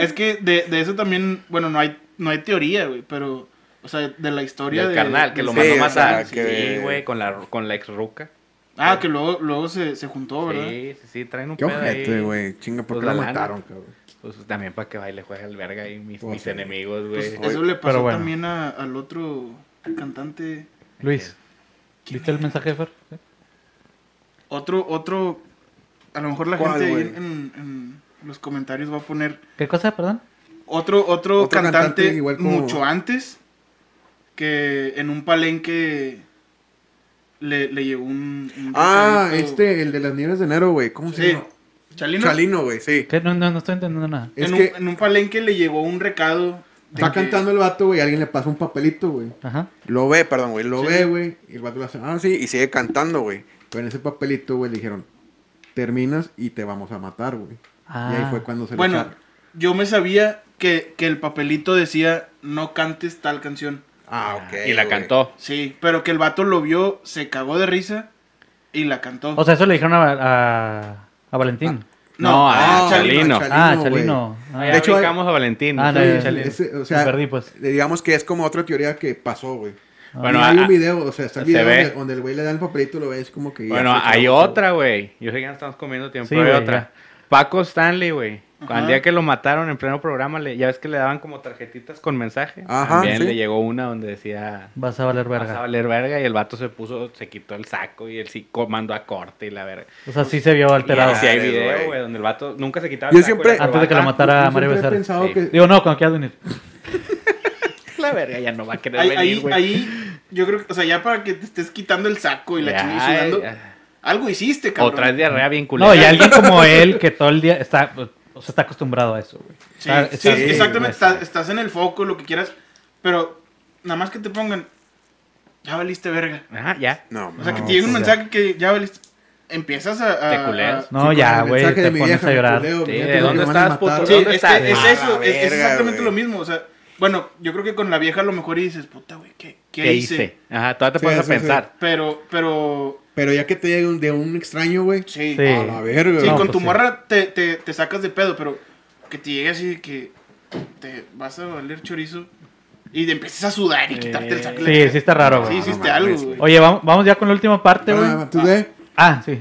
Es que de, de eso también, bueno, no hay, no hay teoría, güey, pero, o sea, de la historia Del de... carnal, que lo mandó sea, que- Sí, güey, con la, con la ex ruca. Ah, que luego, luego se, se juntó, ¿verdad? Sí, sí, sí, traen un Qué pedo ojete, ahí. güey. Chinga, ¿por Pues qué la lana. mataron, cabrón? Pues también para que baile juegue el verga ahí mis, Pues mis sí. enemigos, Pues güey. eso le Pero pasó bueno. también a- al otro cantante. Luis, ¿viste el mensaje de Fer? ¿Sí? Otro, otro, a lo mejor la ¿Cuál, gente ahí güey? en, en los comentarios va a poner ¿Qué cosa, perdón? otro, otro, Otro cantante, cantante igual como- mucho antes que en un palenque le, le llegó un... un Ah, recadito. este, el de las nieves de enero, güey. ¿Cómo se Sí, llama? Chalino. Chalino, güey, sí. ¿Qué? No, no, no estoy entendiendo nada. Es en, que un, en un palenque le llegó un recado. de está que- cantando el vato, güey, y alguien le pasa un papelito, güey. Ajá. Lo ve, perdón, güey, lo Sí. ve, güey. Y el vato le hace, ah, sí, y sigue cantando, güey. Pero en ese papelito, güey, le dijeron, terminas y te vamos a matar, güey. Ah. Y ahí fue cuando se Bueno, le echaron. yo me sabía que, que el papelito decía no cantes tal canción. Ah, ok. y la güey. cantó. Sí, pero que el vato lo vio, se cagó de risa y la cantó. O sea, eso le dijeron a, a, a Valentín. No, a Ah, Chalino. a ah. Chalino. Ah, De ya. Hecho, hecho, a Valentín. Ah, no no, ya, Chalino. Ese, o sea, perdí, pues. digamos que es como otra teoría que pasó, güey. Bueno, y hay un video, o sea, está el se video ve. donde, el güey le da el papelito, lo ves como que... ya Bueno, hay otra, güey. Yo sé que ya no estamos comiendo tiempo. Sí, hay güey, otra. Paco Stanley, güey. Ajá. Al día que lo mataron en pleno programa, le, ya ves que le daban como tarjetitas con mensaje. Ajá, También sí. le llegó una donde decía... Vas a valer Vas a verga. valer verga y el vato se puso, se quitó el saco y él sí mandó a corte y la verga. O sea, sí se vio alterado. Y sí hay video, güey. donde el vato nunca se quitaba Yo el saco y siempre- Antes de que lo matara Yo Mario Becerra. pensado Sí. que... Digo, no, cuando quieras venir. La verga ya no va a querer ahí, venir, ahí, güey. ahí, yo creo que, o sea, ya para que te estés quitando el saco y la chingada y sudando, ya. algo hiciste, cabrón. O traes diarrea bien culera. No, y alguien como [laughs] él que todo el día está, pues, o sea, está acostumbrado a eso, güey. Sí, Está- sí, está- exactamente, güey. estás, estás en el foco, lo que quieras, pero nada más que te pongan, ya valiste verga. Ajá, ya. No, O sea, que No, te llegue un ya. mensaje que ya valiste, empiezas a... a- Te culeas. a- No, Sí, ya, güey, te de pones vieja, a llorar. culeo, Sí, ¿de dónde estás, puto? Sí, ¿Dónde es, está? que es eso, es, es verga, exactamente güey. lo mismo, o sea, bueno, yo creo que con la vieja a lo mejor y dices, puta, güey, ¿qué, qué, ¿Qué hice? hice? Ajá, todavía te Sí, pones a pensar. Pero, pero, Pero ya que te llega un- de un extraño, güey. sí, Sí. A la verga, Sí, No, güey. con pues tu sí. morra te, te, te sacas de pedo, pero que te llegue así de que te vas a valer chorizo y te empieces a sudar y quitarte el saco. Sí, sí está raro, Sí, güey. hiciste no algo, güey. Oye, vamos, vamos ya con la última parte, güey. Ah, ¿tú de? Ah, sí.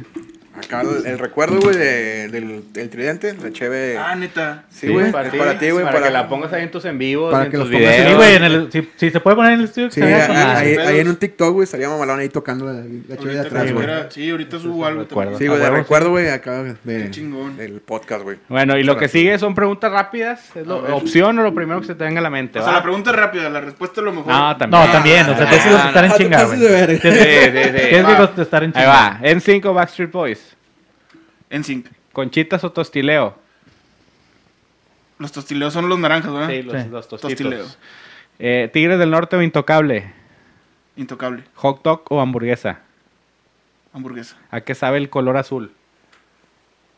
Acá el, el recuerdo, güey, de- del, del tridente, la cheve. Ah, neta. sí, güey. para es ti, para ti, güey. Para, que la pongas ahí en tus en vivos, para en que tus los pongas en videos. Sí, güey, en el, si, si se puede poner en el estudio. que Sí, vea ahí, ah, ahí- ahí en un TikTok, güey, estaría mamalón ahí tocando la, la cheve de atrás, güey. Sí, ahorita subo algo también. Sí, A güey, de sí. recuerdo, güey, acá de, Qué chingón. del podcast, güey. Bueno, y lo que sigue son preguntas rápidas. ¿Es A lo, opción o lo primero que se te venga a la mente? O sea, la pregunta es rápida, la respuesta a lo mejor. No, también. No, también, o sea, tienes que contestar en Ah, te chinga, pasas güey. Sí, sí, sí. [laughs] Tienes que contestar en Ahí chinga. va. En 5 Backstreet Boys. En sync. Conchitas o tostileo. Los tostileos son los naranjas, ¿verdad? Sí, los, Sí. los. Tostileo. Eh, Tigres del Norte o Intocable. Intocable. Hot dog o hamburguesa. Hamburguesa. ¿A qué sabe el color azul?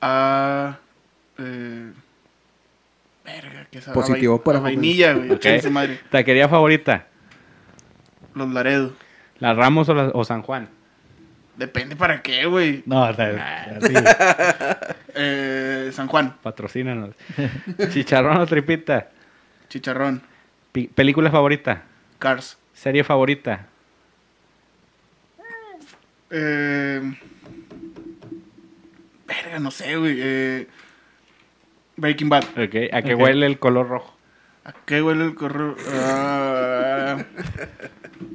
Ah. Eh. Verga, que sabe. Positivo a para a vainilla, güey. Ok. chingue su madre. Taquería favorita. Los Laredo. ¿La Ramos o, la- o San Juan? Depende para qué, güey. No, o sea, sí. [laughs] Eh, San Juan. Patrocínanos. Chicharrón o tripita. Chicharrón. Pi- película favorita. Cars. Serie favorita. Eh. Verga, no sé, güey. Eh, Breaking Bad. Ok. ¿A qué huele el color rojo? ¿A qué huele el correo? Ah,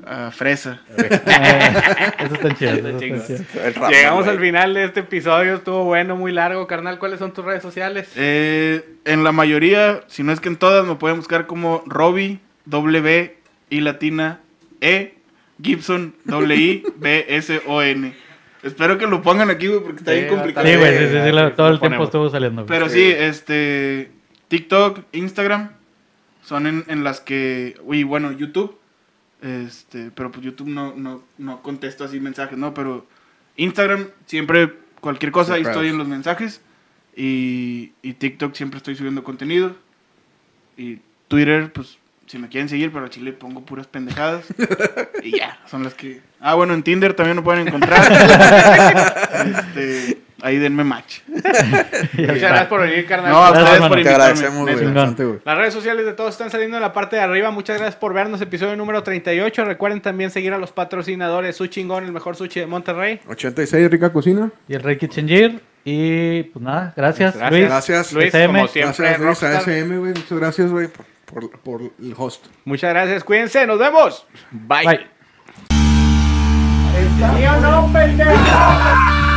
a fresa. Eso está chido. Eso está Llegamos güey. al final de este episodio. Estuvo bueno, muy largo. Carnal, ¿cuáles son tus redes sociales? Eh, en la mayoría, si no es que en todas, me pueden buscar como Robbie, W y latina E, Gibson, W I, B S O N. Espero que lo pongan aquí, güey, porque está Sí, bien complicado. Sí, güey, sí, sí, todo el tiempo estuvo saliendo. Pero sí, este. TikTok, Instagram son en, en las que. Uy, bueno, YouTube. Este, pero pues YouTube no, no, no contesto así mensajes, ¿no? Pero Instagram siempre, cualquier cosa, ahí estoy es. en los mensajes. Y, y TikTok siempre estoy subiendo contenido. Y Twitter, pues, si me quieren seguir, pero a Chile pongo puras pendejadas. [laughs] y ya, son las que. Ah, bueno, en Tinder también lo pueden encontrar. [laughs] este, ahí denme match. [laughs] Muchas gracias por venir, carnal. No, a Gracias, ustedes por Te invitarme. Las redes sociales de todos están saliendo en la parte de arriba. Muchas gracias por vernos. Episodio número 38. Recuerden también seguir a los patrocinadores Su Chingón, el mejor sushi de Monterrey. 86, rica cocina. Y el Rey Kitchen Gear. Y pues nada, gracias, Gracias. Luis. Gracias. Luis, SM. como siempre, Gracias, Luis, a. SM, güey. Muchas gracias, güey, por, por, por el host. Muchas gracias. Cuídense. Nos vemos. Bye. Bye. ¿Sí o no, pendejo?